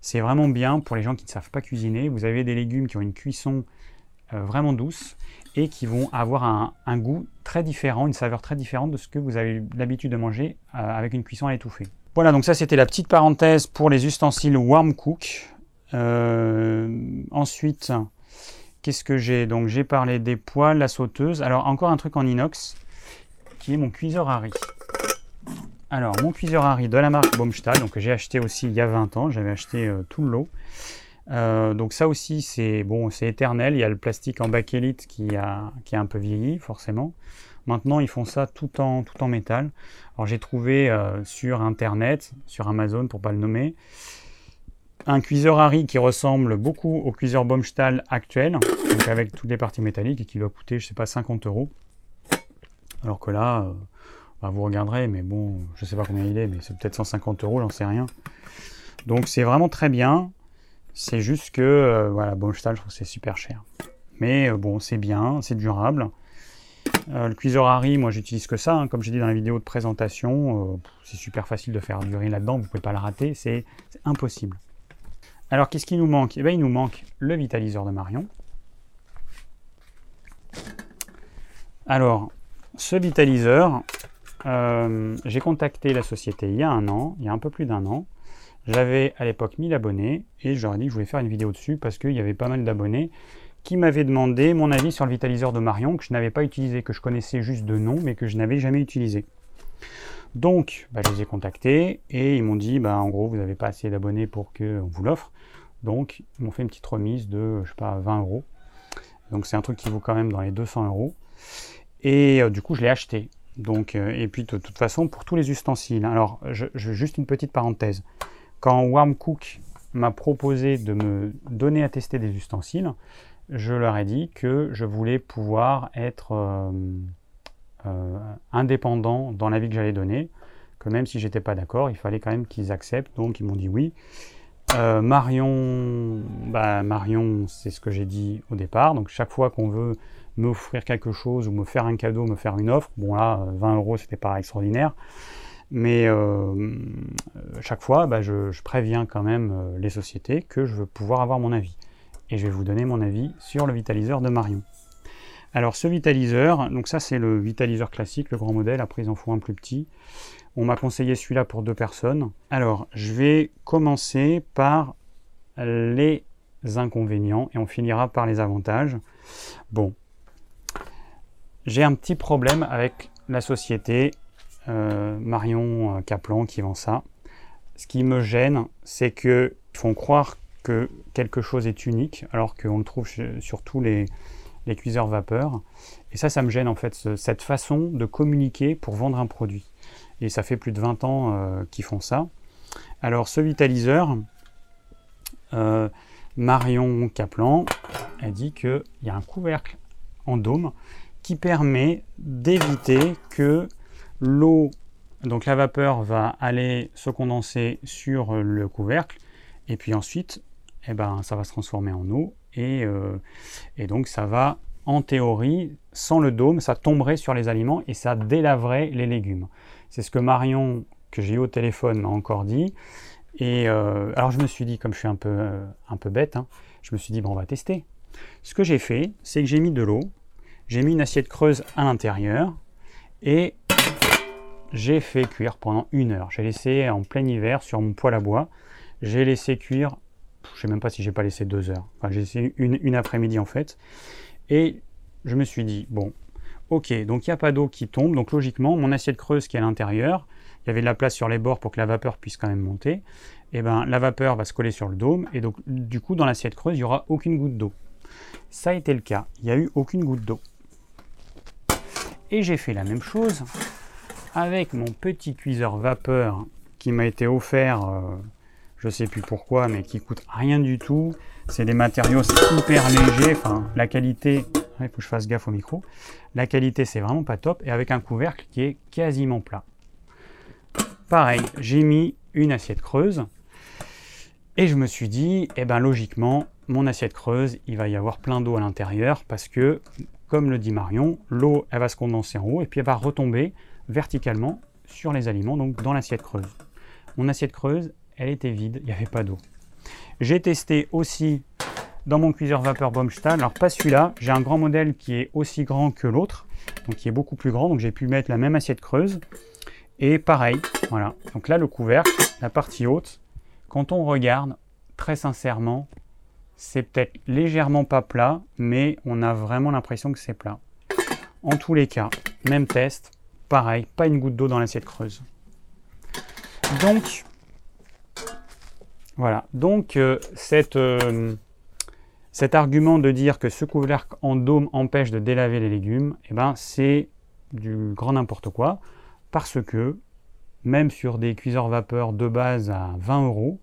[SPEAKER 1] C'est vraiment bien pour les gens qui ne savent pas cuisiner. Vous avez des légumes qui ont une cuisson euh, vraiment douce et qui vont avoir un, goût très différent, une saveur très différente de ce que vous avez l'habitude de manger avec une cuisson à l'étouffée. Voilà, donc ça c'était la petite parenthèse pour les ustensiles Warm Cook. ensuite, Qu'est-ce que j'ai? Donc j'ai parlé des poêles, la sauteuse. Alors encore un truc en inox qui est mon cuiseur Harry. Alors mon cuiseur Harry de la marque Baumstahl, donc j'ai acheté aussi il y a 20 ans, j'avais acheté euh, tout le lot. Euh, donc ça aussi c'est bon, c'est éternel. Il y a le plastique en bakélite qui a qui a un peu vieilli forcément. Maintenant ils font ça tout en tout en métal. Alors j'ai trouvé euh, sur internet, sur Amazon pour pas le nommer, un cuiseur Harry qui ressemble beaucoup au cuiseur Baumstahl actuel, avec toutes les parties métalliques et qui doit coûter, je sais pas, 50 euros. Alors que là, euh, bah, vous regarderez, mais bon, je sais pas combien il est, mais c'est peut-être 150 euros, j'en sais rien. Donc c'est vraiment très bien. C'est juste que, euh, voilà, Baumstahl, je trouve que c'est super cher. Mais euh, bon, c'est bien, c'est durable. le cuiseur Harry, moi j'utilise que ça, hein. comme j'ai dit dans la vidéo de présentation, c'est super facile de faire du riz là-dedans, vous pouvez pas le rater, c'est impossible. Alors, qu'est-ce qui nous manque? Eh bien, il nous manque le vitaliseur de Marion. Alors, ce vitaliseur, euh, j'ai contacté la société il y a un an, il y a un peu plus d'un an. J'avais à l'époque 1000 abonnés et je leur ai dit que je voulais faire une vidéo dessus parce qu'il y avait pas mal d'abonnés qui m'avaient demandé mon avis sur le vitaliseur de Marion que je n'avais pas utilisé, que je connaissais juste de nom mais que je n'avais jamais utilisé. Donc, bah, je les ai contactés et ils m'ont dit, bah, en gros, vous n'avez pas assez d'abonnés pour qu'on vous l'offre. Donc, ils m'ont fait une petite remise de, je sais pas, 20 euros. Donc, c'est un truc qui vaut quand même dans les 200 euros. Et euh, du coup, je l'ai acheté. Donc, euh, et puis, de, toute façon, pour tous les ustensiles. Alors, je, juste une petite parenthèse. Quand Warm Cook m'a proposé de me donner à tester des ustensiles, je leur ai dit que je voulais pouvoir être euh, indépendant dans l'avis que j'allais donner, que même si j'étais pas d'accord, il fallait quand même qu'ils acceptent. Donc, ils m'ont dit oui. Euh, Marion, bah, Marion, c'est ce que j'ai dit au départ. Donc chaque fois qu'on veut m'offrir quelque chose ou me faire un cadeau, me faire une offre, bon là, 20 euros, c'était pas extraordinaire. Mais euh, chaque fois, bah, je, préviens quand même euh, les sociétés que je veux pouvoir avoir mon avis. Et je vais vous donner mon avis sur le vitaliseur de Marion. Alors ce vitaliseur, donc ça c'est le vitaliseur classique, le grand modèle, après ils en font un plus petit. On m'a conseillé celui-là pour deux personnes. Alors, je vais commencer par les inconvénients et on finira par les avantages. Bon, j'ai un petit problème avec la société euh, Marion Kaplan qui vend ça. Ce qui me gêne, c'est qu'ils font croire que quelque chose est unique, alors qu'on le trouve sur tous les, les cuiseurs vapeur. Et ça, ça me gêne en fait, cette façon de communiquer pour vendre un produit et ça fait plus de 20 ans euh, qu'ils font ça. Alors ce vitaliseur, euh, Marion Kaplan a dit qu'il y a un couvercle en dôme qui permet d'éviter que l'eau, donc la vapeur va aller se condenser sur le couvercle et puis ensuite eh ben, ça va se transformer en eau et, euh, et donc ça va en théorie, sans le dôme, ça tomberait sur les aliments et ça délaverait les légumes. C'est ce que Marion, que j'ai eu au téléphone, m'a encore dit. Et euh, alors je me suis dit, comme je suis un peu, euh, un peu bête, hein, je me suis dit, bon, on va tester. Ce que j'ai fait, c'est que j'ai mis de l'eau, j'ai mis une assiette creuse à l'intérieur et j'ai fait cuire pendant une heure. J'ai laissé en plein hiver sur mon poêle à bois, j'ai laissé cuire, je sais même pas si j'ai pas laissé deux heures, enfin j'ai une, une après-midi en fait. Et je me suis dit, bon, ok, donc il n'y a pas d'eau qui tombe, donc logiquement, mon assiette creuse qui est à l'intérieur, il y avait de la place sur les bords pour que la vapeur puisse quand même monter, et eh ben la vapeur va se coller sur le dôme, et donc du coup, dans l'assiette creuse, il n'y aura aucune goutte d'eau. Ça a été le cas, il n'y a eu aucune goutte d'eau. Et j'ai fait la même chose avec mon petit cuiseur vapeur qui m'a été offert, euh, je sais plus pourquoi, mais qui coûte rien du tout. C'est des matériaux hyper légers, enfin la qualité il faut que je fasse gaffe au micro. La qualité, c'est vraiment pas top. Et avec un couvercle qui est quasiment plat. Pareil, j'ai mis une assiette creuse. Et je me suis dit, eh ben logiquement, mon assiette creuse, il va y avoir plein d'eau à l'intérieur parce que, comme le dit Marion, l'eau, elle va se condenser en haut et puis elle va retomber verticalement sur les aliments, donc dans l'assiette creuse. Mon assiette creuse, elle était vide, il n'y avait pas d'eau. J'ai testé aussi dans mon cuiseur vapeur Baumstahl. Alors pas celui-là, j'ai un grand modèle qui est aussi grand que l'autre, donc qui est beaucoup plus grand, donc j'ai pu mettre la même assiette creuse. Et pareil, voilà. Donc là le couvercle, la partie haute, quand on regarde, très sincèrement, c'est peut-être légèrement pas plat, mais on a vraiment l'impression que c'est plat. En tous les cas, même test, pareil, pas une goutte d'eau dans l'assiette creuse. Donc, voilà. Donc, euh, euh, cet argument de dire que ce couvercle en dôme empêche de délaver les légumes, eh ben, c'est du grand n'importe quoi, parce que même sur des cuiseurs vapeur de base à 20 euros,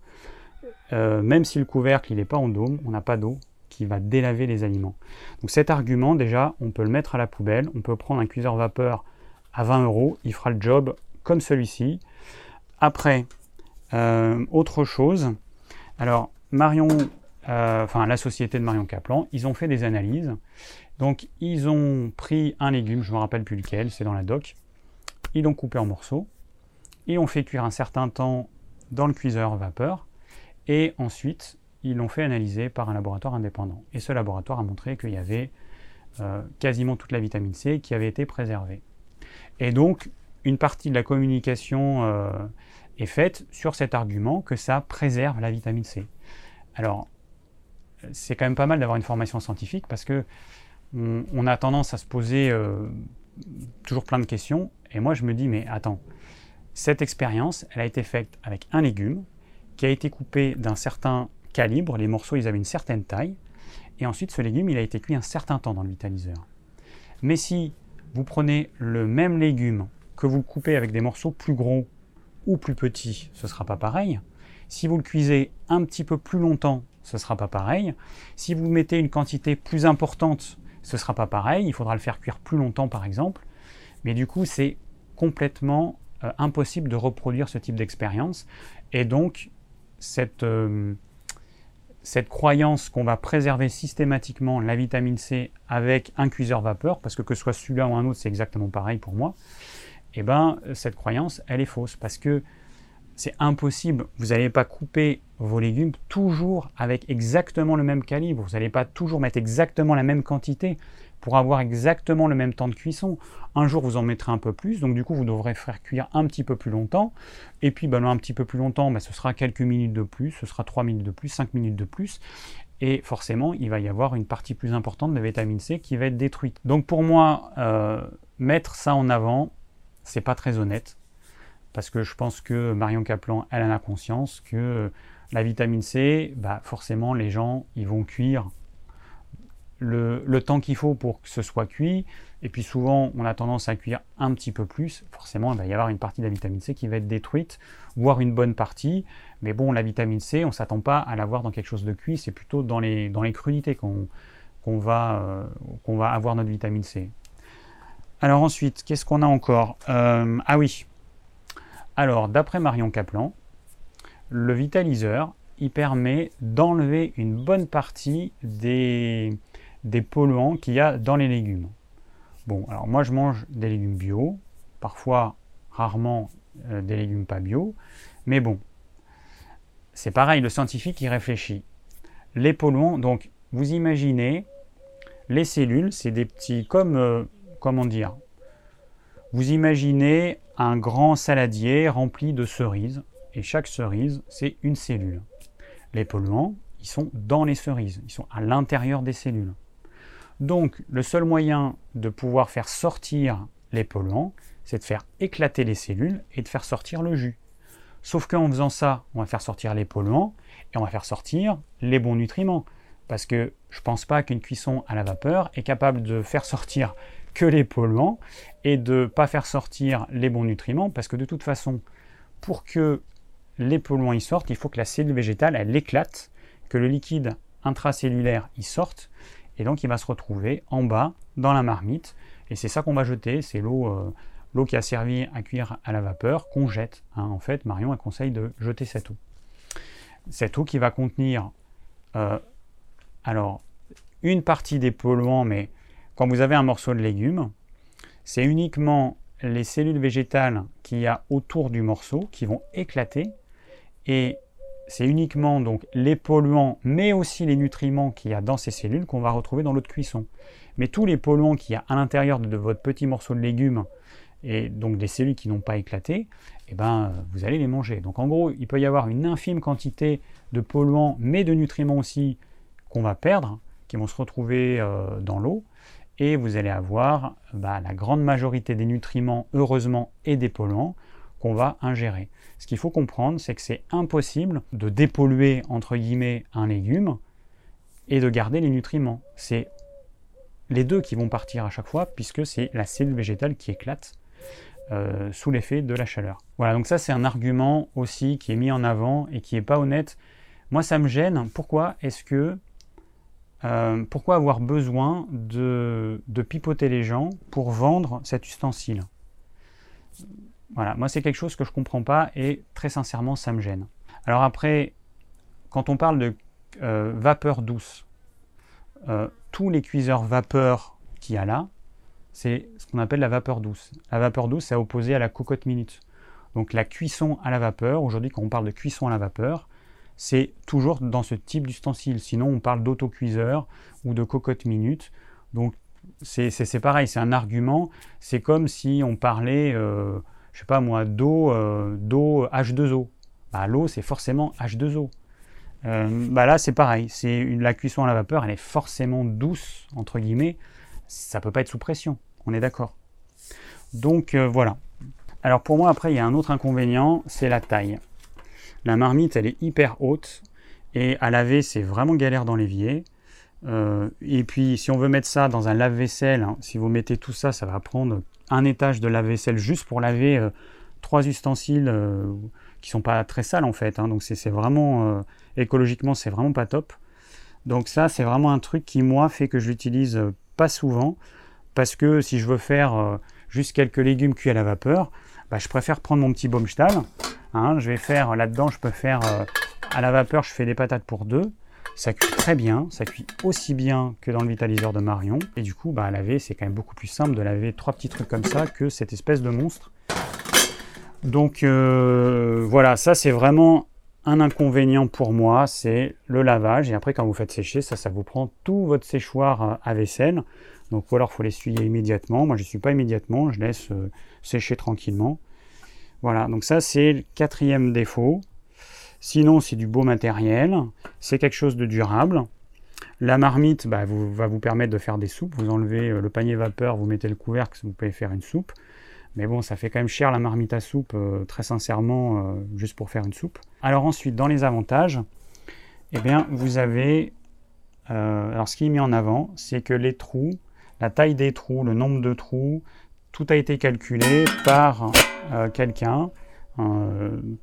[SPEAKER 1] euh, même si le couvercle n'est pas en dôme, on n'a pas d'eau qui va délaver les aliments. Donc cet argument, déjà, on peut le mettre à la poubelle, on peut prendre un cuiseur vapeur à 20 euros, il fera le job comme celui-ci. Après, autre chose, alors Marion euh, enfin la société de Marion Kaplan, ils ont fait des analyses. Donc ils ont pris un légume, je ne me rappelle plus lequel, c'est dans la doc. Ils l'ont coupé en morceaux. Ils l'ont fait cuire un certain temps dans le cuiseur vapeur. Et ensuite, ils l'ont fait analyser par un laboratoire indépendant. Et ce laboratoire a montré qu'il y avait euh, quasiment toute la vitamine C qui avait été préservée. Et donc, une partie de la communication euh, est faite sur cet argument que ça préserve la vitamine C. Alors, c'est quand même pas mal d'avoir une formation scientifique parce que on, a tendance à se poser euh, toujours plein de questions. Et moi, je me dis, mais attends, cette expérience, elle a été faite avec un légume qui a été coupé d'un certain calibre. Les morceaux, ils avaient une certaine taille. Et ensuite, ce légume, il a été cuit un certain temps dans le vitaliseur. Mais si vous prenez le même légume que vous coupez avec des morceaux plus gros ou plus petits, ce ne sera pas pareil. Si vous le cuisez un petit peu plus longtemps ce ne sera pas pareil. Si vous mettez une quantité plus importante, ce ne sera pas pareil. Il faudra le faire cuire plus longtemps, par exemple. Mais du coup, c'est complètement euh, impossible de reproduire ce type d'expérience. Et donc, cette, euh, cette croyance qu'on va préserver systématiquement la vitamine C avec un cuiseur vapeur, parce que que ce soit celui-là ou un autre, c'est exactement pareil pour moi, eh ben, cette croyance, elle est fausse. Parce que c'est impossible. Vous n'allez pas couper vos légumes toujours avec exactement le même calibre. Vous n'allez pas toujours mettre exactement la même quantité pour avoir exactement le même temps de cuisson. Un jour, vous en mettrez un peu plus, donc du coup, vous devrez faire cuire un petit peu plus longtemps. Et puis, ben, un petit peu plus longtemps, ben, ce sera quelques minutes de plus, ce sera 3 minutes de plus, 5 minutes de plus. Et forcément, il va y avoir une partie plus importante de vitamine C qui va être détruite. Donc pour moi, euh, mettre ça en avant, c'est pas très honnête parce que je pense que Marion Kaplan, elle en a conscience que la vitamine C, bah forcément, les gens, ils vont cuire le, temps qu'il faut pour que ce soit cuit. Et puis souvent, on a tendance à cuire un petit peu plus. Forcément, il va y avoir une partie de la vitamine C qui va être détruite, voire une bonne partie. Mais bon, la vitamine C, on ne s'attend pas à l'avoir dans quelque chose de cuit. C'est plutôt dans les, dans les crudités qu'on euh, qu'on va avoir notre vitamine C. Alors ensuite, qu'est-ce qu'on a encore euh, Ah oui, alors, d'après Marion Kaplan, le vitaliseur, il permet d'enlever une bonne partie des, polluants qu'il y a dans les légumes. Bon, alors moi je mange des légumes bio, parfois, rarement, euh, des légumes pas bio, mais bon, c'est pareil, le scientifique il réfléchit. Les polluants, donc vous imaginez, les cellules, c'est des petits, comme, euh, comment dire, vous imaginez un grand saladier rempli de cerises, et chaque cerise, c'est une cellule. Les polluants, ils sont dans les cerises, ils sont à l'intérieur des cellules. Donc, le seul moyen de pouvoir faire sortir les polluants, c'est de faire éclater les cellules et de faire sortir le jus. Sauf qu'en faisant ça, on va faire sortir les polluants et on va faire sortir les bons nutriments. Parce que je ne pense pas qu'une cuisson à la vapeur est capable de faire sortir que les polluants et de ne pas faire sortir les bons nutriments. Parce que de toute façon, pour que les polluants y sortent, il faut que la cellule végétale, elle éclate, que le liquide intracellulaire y sorte. Et donc il va se retrouver en bas dans la marmite. Et c'est ça qu'on va jeter, c'est l'eau euh, qui a servi à cuire à la vapeur qu'on jette. Hein. En fait, Marion a conseille de jeter cette eau. Cette eau qui va contenir euh, alors une partie des polluants, mais quand vous avez un morceau de légumes, c'est uniquement les cellules végétales qu'il y a autour du morceau qui vont éclater et c'est uniquement donc les polluants mais aussi les nutriments qu'il y a dans ces cellules qu'on va retrouver dans l'eau de cuisson. Mais tous les polluants qu'il y a à l'intérieur de votre petit morceau de légumes et donc des cellules qui n'ont pas éclaté, eh ben, vous allez les manger. Donc en gros, il peut y avoir une infime quantité de polluants, mais de nutriments aussi qu'on va perdre, qui vont se retrouver euh, dans l'eau, et vous allez avoir bah, la grande majorité des nutriments, heureusement, et des polluants qu'on va ingérer. Ce qu'il faut comprendre, c'est que c'est impossible de dépolluer, entre guillemets, un légume et de garder les nutriments. C'est les deux qui vont partir à chaque fois, puisque c'est la cellule végétale qui éclate euh, sous l'effet de la chaleur. Voilà, donc ça c'est un argument aussi qui est mis en avant et qui n'est pas honnête. Moi ça me gêne. Pourquoi est-ce que euh, pourquoi avoir besoin de, pipoter les gens pour vendre cet ustensile? Voilà, moi c'est quelque chose que je ne comprends pas et très sincèrement ça me gêne. Alors après, quand on parle de euh, vapeur douce, tous les cuiseurs vapeur qu'il y a là, c'est ce qu'on appelle la vapeur douce. La vapeur douce, c'est opposé à la cocotte minute. Donc la cuisson à la vapeur, aujourd'hui quand on parle de cuisson à la vapeur, c'est toujours dans ce type d'ustensile. Sinon on parle d'autocuiseur ou de cocotte minute. Donc c'est pareil, c'est un argument. C'est comme si on parlait, euh, je sais pas moi, d'eau euh, d'eau H2O. Bah, L'eau c'est forcément H2O. Euh, bah là c'est pareil, c'est la cuisson à la vapeur, elle est forcément douce entre guillemets ça peut pas être sous pression, on est d'accord. Donc euh, voilà. Alors pour moi après il y a un autre inconvénient, c'est la taille. La marmite elle est hyper haute et à laver c'est vraiment galère dans l'évier. Euh, et puis si on veut mettre ça dans un lave-vaisselle, hein, si vous mettez tout ça, ça va prendre un étage de lave-vaisselle juste pour laver euh, trois ustensiles qui sont pas très sales en fait. Hein. donc c'est vraiment écologiquement c'est vraiment pas top. Donc ça c'est vraiment un truc qui moi fait que je l'utilise pas souvent, parce que si je veux faire euh, juste quelques légumes cuits à la vapeur, bah, je préfère prendre mon petit Baumstahl. Hein, je vais faire là-dedans, je peux faire euh, à la vapeur, je fais des patates pour deux. Ça cuit très bien, ça cuit aussi bien que dans le vitaliseur de Marion. Et du coup, bah, à laver, c'est quand même beaucoup plus simple de laver trois petits trucs comme ça que cette espèce de monstre. Donc euh, voilà, ça c'est vraiment un inconvénient pour moi, c'est le lavage. Et après, quand vous faites sécher, ça, ça vous prend tout votre séchoir euh, à vaisselle. Donc, ou alors, il faut l'essuyer immédiatement. Moi, je ne suis pas immédiatement, je laisse sécher tranquillement. Voilà, donc ça, c'est le quatrième défaut. Sinon, c'est du beau matériel. C'est quelque chose de durable. La marmite bah, va vous permettre de faire des soupes. Vous enlevez euh, le panier vapeur, vous mettez le couvercle, vous pouvez faire une soupe. Mais bon, ça fait quand même cher la marmite à soupe, euh, très sincèrement, euh, juste pour faire une soupe. Alors ensuite, dans les avantages, eh bien, vous avez... Alors ce qui est mis en avant, c'est que les trous, la taille des trous, le nombre de trous, tout a été calculé par quelqu'un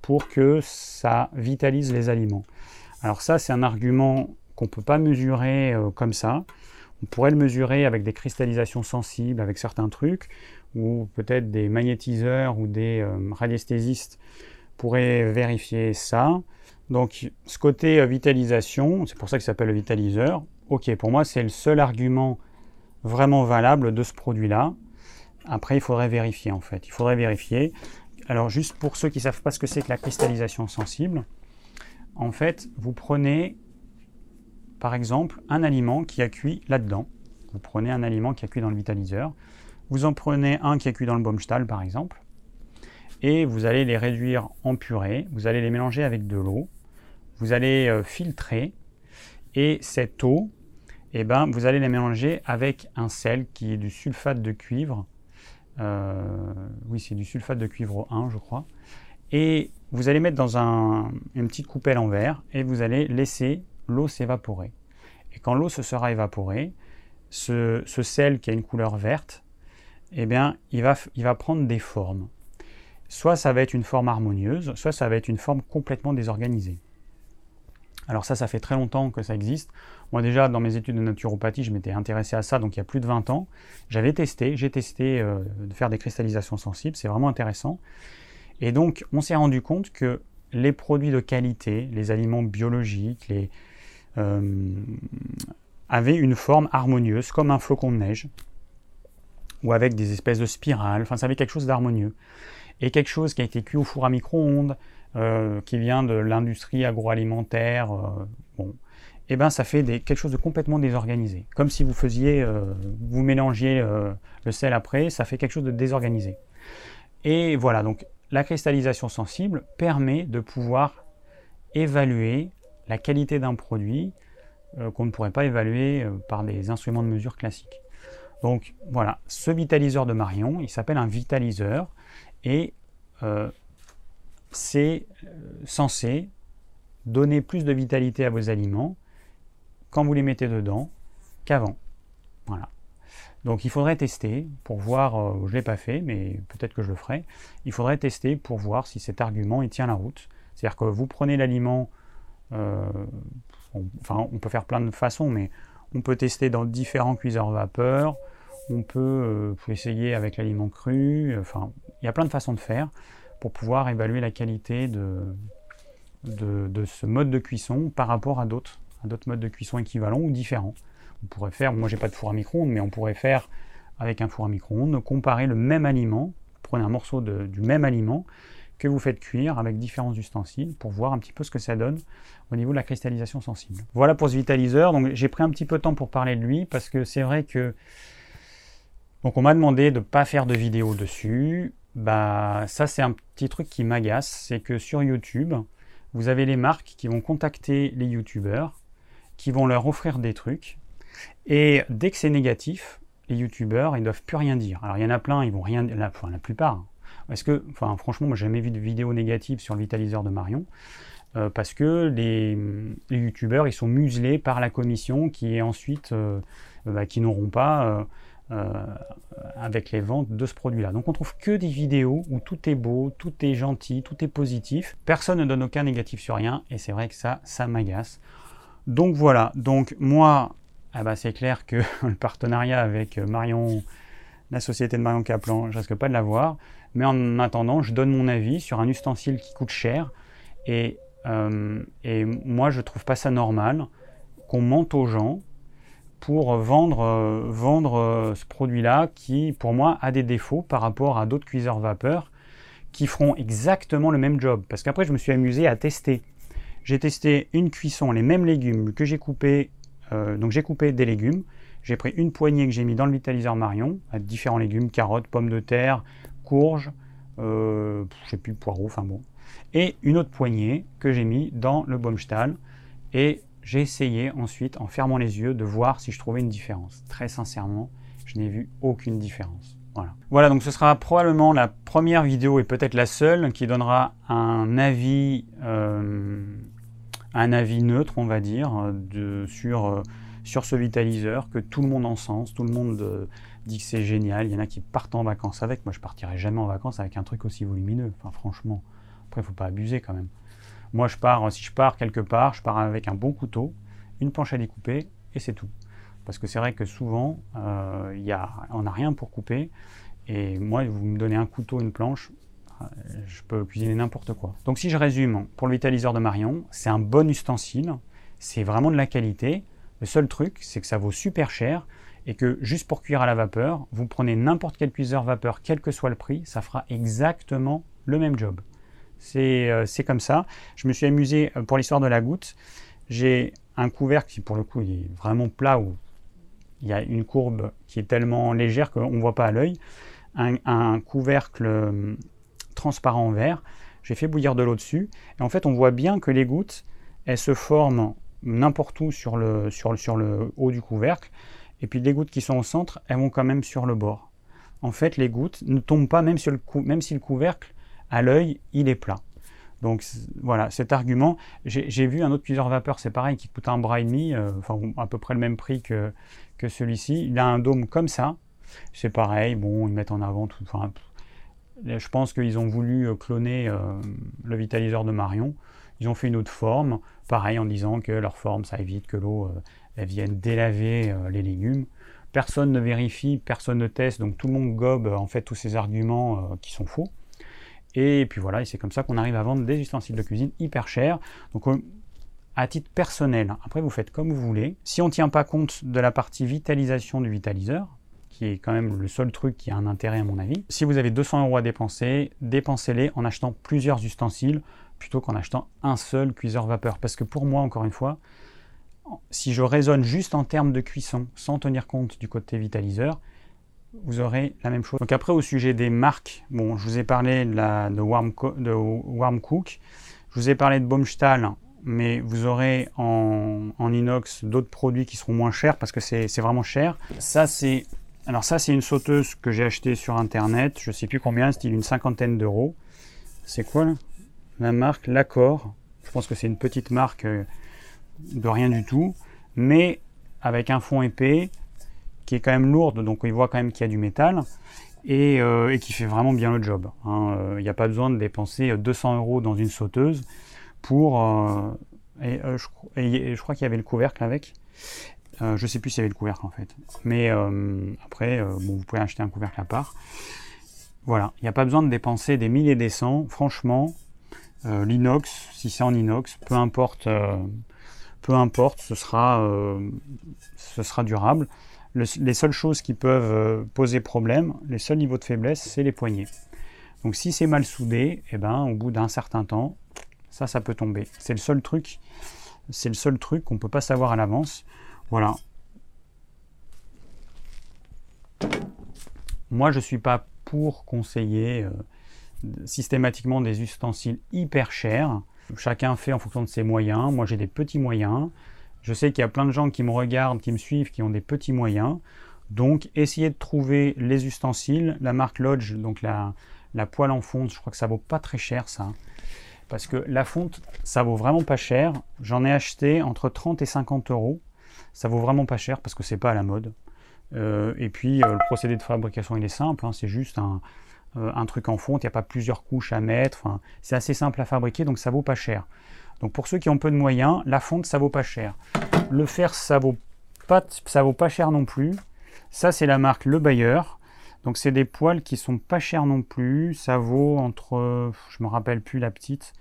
[SPEAKER 1] pour que ça vitalise les aliments. Alors ça, c'est un argument qu'on ne peut pas mesurer comme ça. On pourrait le mesurer avec des cristallisations sensibles, avec certains trucs, ou peut-être des magnétiseurs ou des euh, radiesthésistes pourraient vérifier ça. Donc ce côté euh, vitalisation, c'est pour ça qu'il s'appelle le vitaliseur. Ok, pour moi c'est le seul argument vraiment valable de ce produit-là. Après, il faudrait vérifier en fait. Il faudrait vérifier. Alors juste pour ceux qui ne savent pas ce que c'est que la cristallisation sensible, en fait, vous prenez, par exemple, un aliment qui a cuit là-dedans. Vous prenez un aliment qui a cuit dans le vitaliseur. Vous en prenez un qui a cuit dans le Baumstahl, par exemple. Et vous allez les réduire en purée. Vous allez les mélanger avec de l'eau. Vous allez euh, filtrer. Et cette eau, eh ben, vous allez la mélanger avec un sel qui est du sulfate de cuivre. Euh, oui, c'est du sulfate de cuivre 1, je crois. Et vous allez mettre dans un, une petite coupelle en verre et vous allez laisser l'eau s'évaporer. Et quand l'eau se sera évaporée, ce, sel qui a une couleur verte, eh bien, il va, il va prendre des formes. Soit ça va être une forme harmonieuse, soit ça va être une forme complètement désorganisée. Alors ça, ça fait très longtemps que ça existe. Moi déjà, dans mes études de naturopathie, je m'étais intéressé à ça, donc il y a plus de 20 ans. J'avais testé, j'ai testé euh, de faire des cristallisations sensibles, c'est vraiment intéressant. Et donc, on s'est rendu compte que les produits de qualité, les aliments biologiques, euh, avaient une forme harmonieuse, comme un flocon de neige, ou avec des espèces de spirales. Enfin, ça avait quelque chose d'harmonieux. Et quelque chose qui a été cuit au four à micro-ondes, euh, qui vient de l'industrie agroalimentaire, euh, bon, eh ben ça fait quelque chose de complètement désorganisé. Comme si vous faisiez, euh, vous mélangiez le sel après, ça fait quelque chose de désorganisé. Et voilà, donc la cristallisation sensible permet de pouvoir évaluer la qualité d'un produit qu'on ne pourrait pas évaluer par des instruments de mesure classiques. Donc voilà, ce vitaliseur de Marion, il s'appelle un vitaliseur et c'est euh, censé donner plus de vitalité à vos aliments quand vous les mettez dedans qu'avant. Voilà. Donc il faudrait tester pour voir, euh, je ne l'ai pas fait, mais peut-être que je le ferai, il faudrait tester pour voir si cet argument il tient la route. C'est-à-dire que vous prenez l'aliment, euh, enfin on peut faire plein de façons, mais on peut tester dans différents cuiseurs vapeur, on peut essayer avec l'aliment cru, enfin il y a plein de façons de faire pour pouvoir évaluer la qualité de, ce mode de cuisson par rapport à d'autres, à d'autres modes de cuisson équivalents ou différents. On pourrait faire, moi j'ai pas de four à micro-ondes, mais on pourrait faire avec un four à micro-ondes, comparer le même aliment, prenez un morceau du même aliment que vous faites cuire avec différents ustensiles pour voir un petit peu ce que ça donne au niveau de la cristallisation sensible. Voilà pour ce vitaliseur. Donc j'ai pris un petit peu de temps pour parler de lui parce que c'est vrai que donc on m'a demandé de ne pas faire de vidéo dessus. Bah ça c'est un petit truc qui m'agace, c'est que sur YouTube, vous avez les marques qui vont contacter les YouTubeurs, qui vont leur offrir des trucs, et dès que c'est négatif, les YouTubeurs ils doivent plus rien dire. Alors il y en a plein, ils vont rien, la, enfin la plupart. Est-ce que, franchement, moi j'ai jamais vu de vidéo négative sur le vitaliseur de Marion. Euh, parce que les, youtubeurs ils sont muselés par la commission qui est ensuite euh, bah, qui n'auront pas euh, euh, avec les ventes de ce produit-là. Donc on trouve que des vidéos où tout est beau, tout est gentil, tout est positif. Personne ne donne aucun négatif sur rien et c'est vrai que ça, ça m'agace. Donc voilà, donc moi, ah bah c'est clair que le partenariat avec Marion, la société de Marion Caplan, je risque pas de l'avoir. Mais en attendant, je donne mon avis sur un ustensile qui coûte cher. Et, euh, et moi, je trouve pas ça normal qu'on mente aux gens pour vendre, euh, vendre euh, ce produit-là qui, pour moi, a des défauts par rapport à d'autres cuiseurs vapeur qui feront exactement le même job. Parce qu'après, je me suis amusé à tester. J'ai testé une cuisson, les mêmes légumes que j'ai coupé. Euh, donc j'ai coupé des légumes. J'ai pris une poignée que j'ai mis dans le vitaliseur Marion, différents légumes, carottes, pommes de terre, courges, euh, je sais plus, poireaux, enfin bon. Et une autre poignée que j'ai mis dans le Baumstahl. Et j'ai essayé ensuite, en fermant les yeux, de voir si je trouvais une différence. Très sincèrement, je n'ai vu aucune différence. Voilà. voilà, donc ce sera probablement la première vidéo et peut-être la seule qui donnera un avis, euh, un avis neutre, on va dire, sur, euh, sur ce vitaliseur que tout le monde encense, tout le monde euh, dit que c'est génial. Il y en a qui partent en vacances avec. Moi, je partirai jamais en vacances avec un truc aussi volumineux. Enfin, franchement, après, il faut pas abuser quand même. Moi, je pars, si je pars quelque part, je pars avec un bon couteau, une planche à découper, et c'est tout. Parce que c'est vrai que souvent, euh, y a, on n'a rien pour couper. Et moi, vous me donnez un couteau, une planche, euh, je peux cuisiner n'importe quoi. Donc si je résume, pour le vitaliseur de Marion, c'est un bon ustensile, c'est vraiment de la qualité. Le seul truc, c'est que ça vaut super cher et que juste pour cuire à la vapeur, vous prenez n'importe quel cuiseur vapeur, quel que soit le prix, ça fera exactement le même job. C'est comme ça. Je me suis amusé pour l'histoire de la goutte. J'ai un couvercle qui, pour le coup, est vraiment plat, où il y a une courbe qui est tellement légère qu'on ne voit pas à l'œil. Un, couvercle transparent vert. J'ai fait bouillir de l'eau dessus. Et en fait, on voit bien que les gouttes, elles se forment n'importe où sur le, sur, le haut du couvercle. Et puis les gouttes qui sont au centre, elles vont quand même sur le bord. En fait, les gouttes ne tombent pas même, sur le même si le couvercle, à l'œil, il est plat. Donc voilà, cet argument, j'ai vu un autre cuiseur vapeur, c'est pareil, qui coûte un bras et demi, euh, enfin à peu près le même prix que, celui-ci. Il a un dôme comme ça, c'est pareil, bon, ils mettent en avant tout. Je pense qu'ils ont voulu euh, cloner euh, le vitaliseur de Marion. Ils ont fait une autre forme, pareil en disant que leur forme, ça évite que l'eau vienne délaver les légumes. Personne ne vérifie, personne ne teste, donc tout le monde gobe en fait tous ces arguments qui sont faux. Et puis voilà, et c'est comme ça qu'on arrive à vendre des ustensiles de cuisine hyper chers. Donc euh, à titre personnel, après vous faites comme vous voulez. Si on ne tient pas compte de la partie vitalisation du vitaliseur, qui est quand même le seul truc qui a un intérêt à mon avis, si vous avez 200 euros à dépenser, dépensez-les en achetant plusieurs ustensiles plutôt qu'en achetant un seul cuiseur vapeur. Parce que pour moi, encore une fois, si je raisonne juste en termes de cuisson, sans tenir compte du côté vitaliseur, vous aurez la même chose. Donc après au sujet des marques, bon, je vous ai parlé de, la, de, Warm, Cook, je vous ai parlé de Baumstahl, mais vous aurez en, inox d'autres produits qui seront moins chers parce que c'est vraiment cher. Ça c'est alors ça c'est une sauteuse que j'ai achetée sur internet, je sais plus combien, c'est une cinquantaine d'euros. C'est quoi La marque L'accord. Je pense que c'est une petite marque euh, de rien du tout, mais avec un fond épais, qui est quand même lourde, donc il voit quand même qu'il y a du métal, et, euh, qui fait vraiment bien le job. Hein. Euh, il n'y a pas besoin de dépenser 200 euros dans une sauteuse pour... Euh, et, je, crois qu'il y avait le couvercle avec. je ne sais plus s'il y avait le couvercle en fait. Mais après, bon, vous pouvez acheter un couvercle à part. Voilà, il n'y a pas besoin de dépenser des milliers des cents. Franchement, l'inox, si c'est en inox, peu importe, peu importe, ce sera, ce sera durable les seules choses qui peuvent euh, poser problème, les seuls niveaux de faiblesse, c'est les poignets. Donc si c'est mal soudé, eh ben, au bout d'un certain temps, ça, ça peut tomber. C'est le seul truc, c'est le seul truc qu'on ne peut pas savoir à l'avance. Voilà. Moi, je ne suis pas pour conseiller euh, systématiquement des ustensiles hyper chers. Chacun fait en fonction de ses moyens. Moi, j'ai des petits moyens. Je sais qu'il y a plein de gens qui me regardent, qui me suivent, qui ont des petits moyens. Donc, essayez de trouver les ustensiles. La marque Lodge, donc la, poêle en fonte, je crois que ça vaut pas très cher ça. Parce que la fonte, ça vaut vraiment pas cher. J'en ai acheté entre 30 et 50 euros. Ça vaut vraiment pas cher parce que c'est pas à la mode. Euh, et puis, euh, le procédé de fabrication, il est simple. Hein. c'est juste un, euh, un, truc en fonte. Il n'y a pas plusieurs couches à mettre. c'est assez simple à fabriquer, donc ça vaut pas cher. Donc pour ceux qui ont peu de moyens, la fonte ça vaut pas cher. Le fer ça vaut pas, ça vaut pas cher non plus. Ça c'est la marque Le Bayer. Donc c'est des poils qui sont pas chers non plus. Ça vaut entre, je me rappelle plus la petite,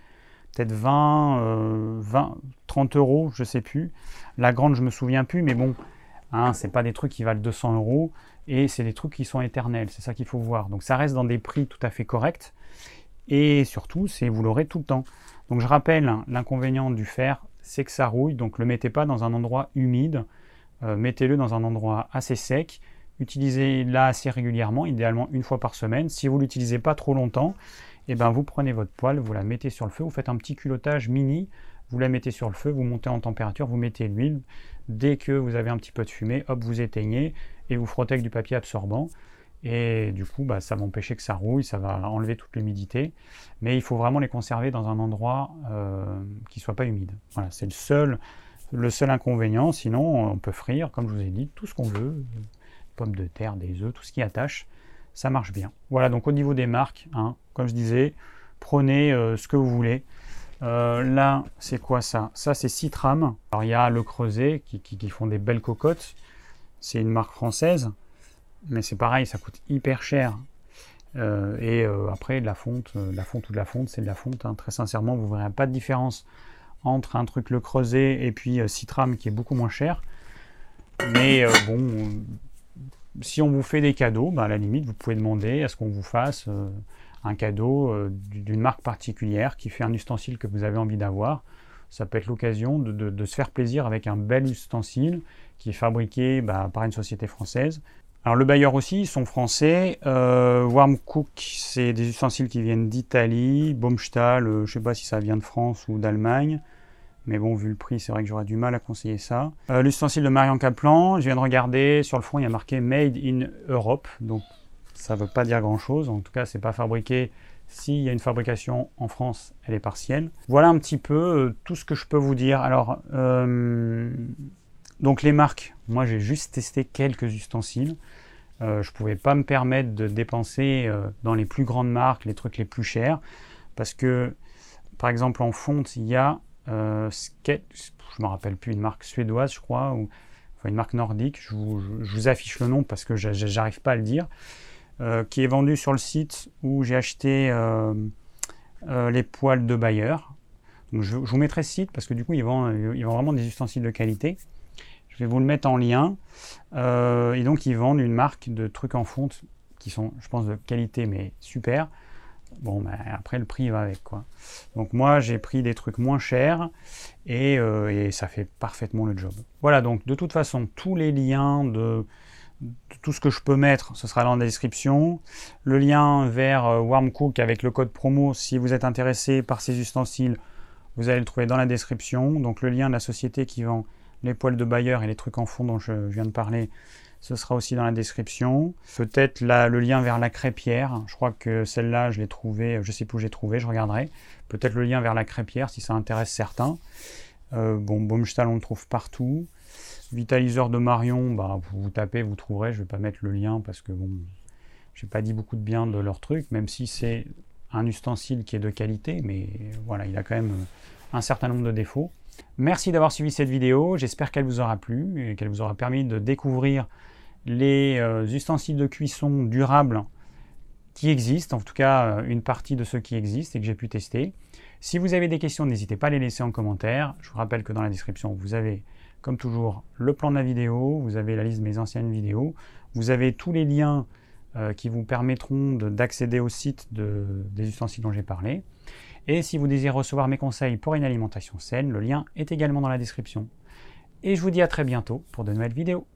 [SPEAKER 1] peut-être 20, 20, 30 euros, je sais plus. La grande je me souviens plus, mais bon, hein, c'est pas des trucs qui valent 200 euros et c'est des trucs qui sont éternels. C'est ça qu'il faut voir. Donc ça reste dans des prix tout à fait corrects. Et surtout, c'est vous l'aurez tout le temps. Donc je rappelle, l'inconvénient du fer, c'est que ça rouille, donc ne le mettez pas dans un endroit humide, euh, mettez-le dans un endroit assez sec, utilisez-la assez régulièrement, idéalement une fois par semaine. Si vous ne l'utilisez pas trop longtemps, eh ben vous prenez votre poêle, vous la mettez sur le feu, vous faites un petit culottage mini, vous la mettez sur le feu, vous montez en température, vous mettez l'huile. Dès que vous avez un petit peu de fumée, hop, vous éteignez et vous frottez avec du papier absorbant. Et du coup, bah, ça va empêcher que ça rouille, ça va enlever toute l'humidité. Mais il faut vraiment les conserver dans un endroit euh, qui ne soit pas humide. Voilà, c'est le seul, le seul inconvénient. Sinon, on peut frire, comme je vous ai dit, tout ce qu'on veut. Pommes de terre, des œufs, tout ce qui attache, ça marche bien. Voilà, donc au niveau des marques, hein, comme je disais, prenez euh, ce que vous voulez. Euh, là, c'est quoi ça? Ça, c'est Citram. Alors, il y a le Creuset qui, qui font des belles cocottes. C'est une marque française mais c'est pareil, ça coûte hyper cher. Euh, et euh, après, de la fonte, euh, la fonte ou de la fonte, c'est de la fonte. Hein. Très sincèrement, vous ne verrez pas de différence entre un truc le creuset et puis Citram qui est beaucoup moins cher. Mais bon, si on vous fait des cadeaux, bah, à la limite, vous pouvez demander à ce qu'on vous fasse un cadeau d'une marque particulière qui fait un ustensile que vous avez envie d'avoir. Ça peut être l'occasion de, se faire plaisir avec un bel ustensile qui est fabriqué bah, par une société française. Alors le bailleur aussi, ils sont français. Euh, Warm Cook, c'est des ustensiles qui viennent d'Italie. Baumstahl, je ne sais pas si ça vient de France ou d'Allemagne. Mais bon, vu le prix, c'est vrai que j'aurais du mal à conseiller ça. Euh, l'ustensile de Marion Kaplan, je viens de regarder, sur le front, il y a marqué Made in Europe. Donc, ça ne veut pas dire grand-chose. En tout cas, c'est pas fabriqué. S'il y a une fabrication en France, elle est partielle. Voilà un petit peu euh, tout ce que je peux vous dire. Alors, euh, donc les marques, moi j'ai juste testé quelques ustensiles. Je ne pouvais pas me permettre de dépenser dans les plus grandes marques, les trucs les plus chers, parce que par exemple en fonte, il y a euh, je ne me rappelle plus, une marque suédoise, je crois, ou enfin, une marque nordique, je vous, affiche le nom parce que j'arrive pas à le dire, euh, qui est vendu sur le site où j'ai acheté euh, les poils de Bayer. Je, vous mettrai ce site parce que du coup, ils vendent, ils vendent vraiment des ustensiles de qualité. Je vais vous le mettre en lien. et donc, ils vendent une marque de trucs en fonte qui sont, je pense, de qualité, mais super. Bon, ben, après le prix va avec quoi. Donc moi j'ai pris des trucs moins chers euh, et, ça fait parfaitement le job. Voilà donc de toute façon tous les liens de, tout ce que je peux mettre, ce sera dans la description. Le lien vers euh, Warmcook avec le code promo si vous êtes intéressé par ces ustensiles, vous allez le trouver dans la description. Donc le lien de la société qui vend les poils de Bayer et les trucs en fond dont je viens de parler, ce sera aussi dans la description. Peut-être le lien vers la crêpière. Je crois que celle-là, je l'ai trouvée, je sais plus où j'ai trouvé, je regarderai. Peut-être le lien vers la crêpière si ça intéresse certains. Euh, bon, Baumstahl, on le trouve partout. Vitaliseur de Marion, bah, vous, tapez, vous trouverez. Je ne vais pas mettre le lien parce que bon, j'ai pas dit beaucoup de bien de leur truc, même si c'est un ustensile qui est de qualité, mais voilà, il a quand même un certain nombre de défauts. Merci d'avoir suivi cette vidéo, j'espère qu'elle vous aura plu et qu'elle vous aura permis de découvrir les euh, ustensiles de cuisson durables qui existent, en tout cas euh, une partie de ceux qui existent et que j'ai pu tester. Si vous avez des questions, n'hésitez pas à les laisser en commentaire. Je vous rappelle que dans la description, vous avez comme toujours le plan de la vidéo, vous avez la liste de mes anciennes vidéos, vous avez tous les liens euh, qui vous permettront d'accéder au site des ustensiles dont j'ai parlé. Et si vous désirez recevoir mes conseils pour une alimentation saine, le lien est également dans la description. Et je vous dis à très bientôt pour de nouvelles vidéos.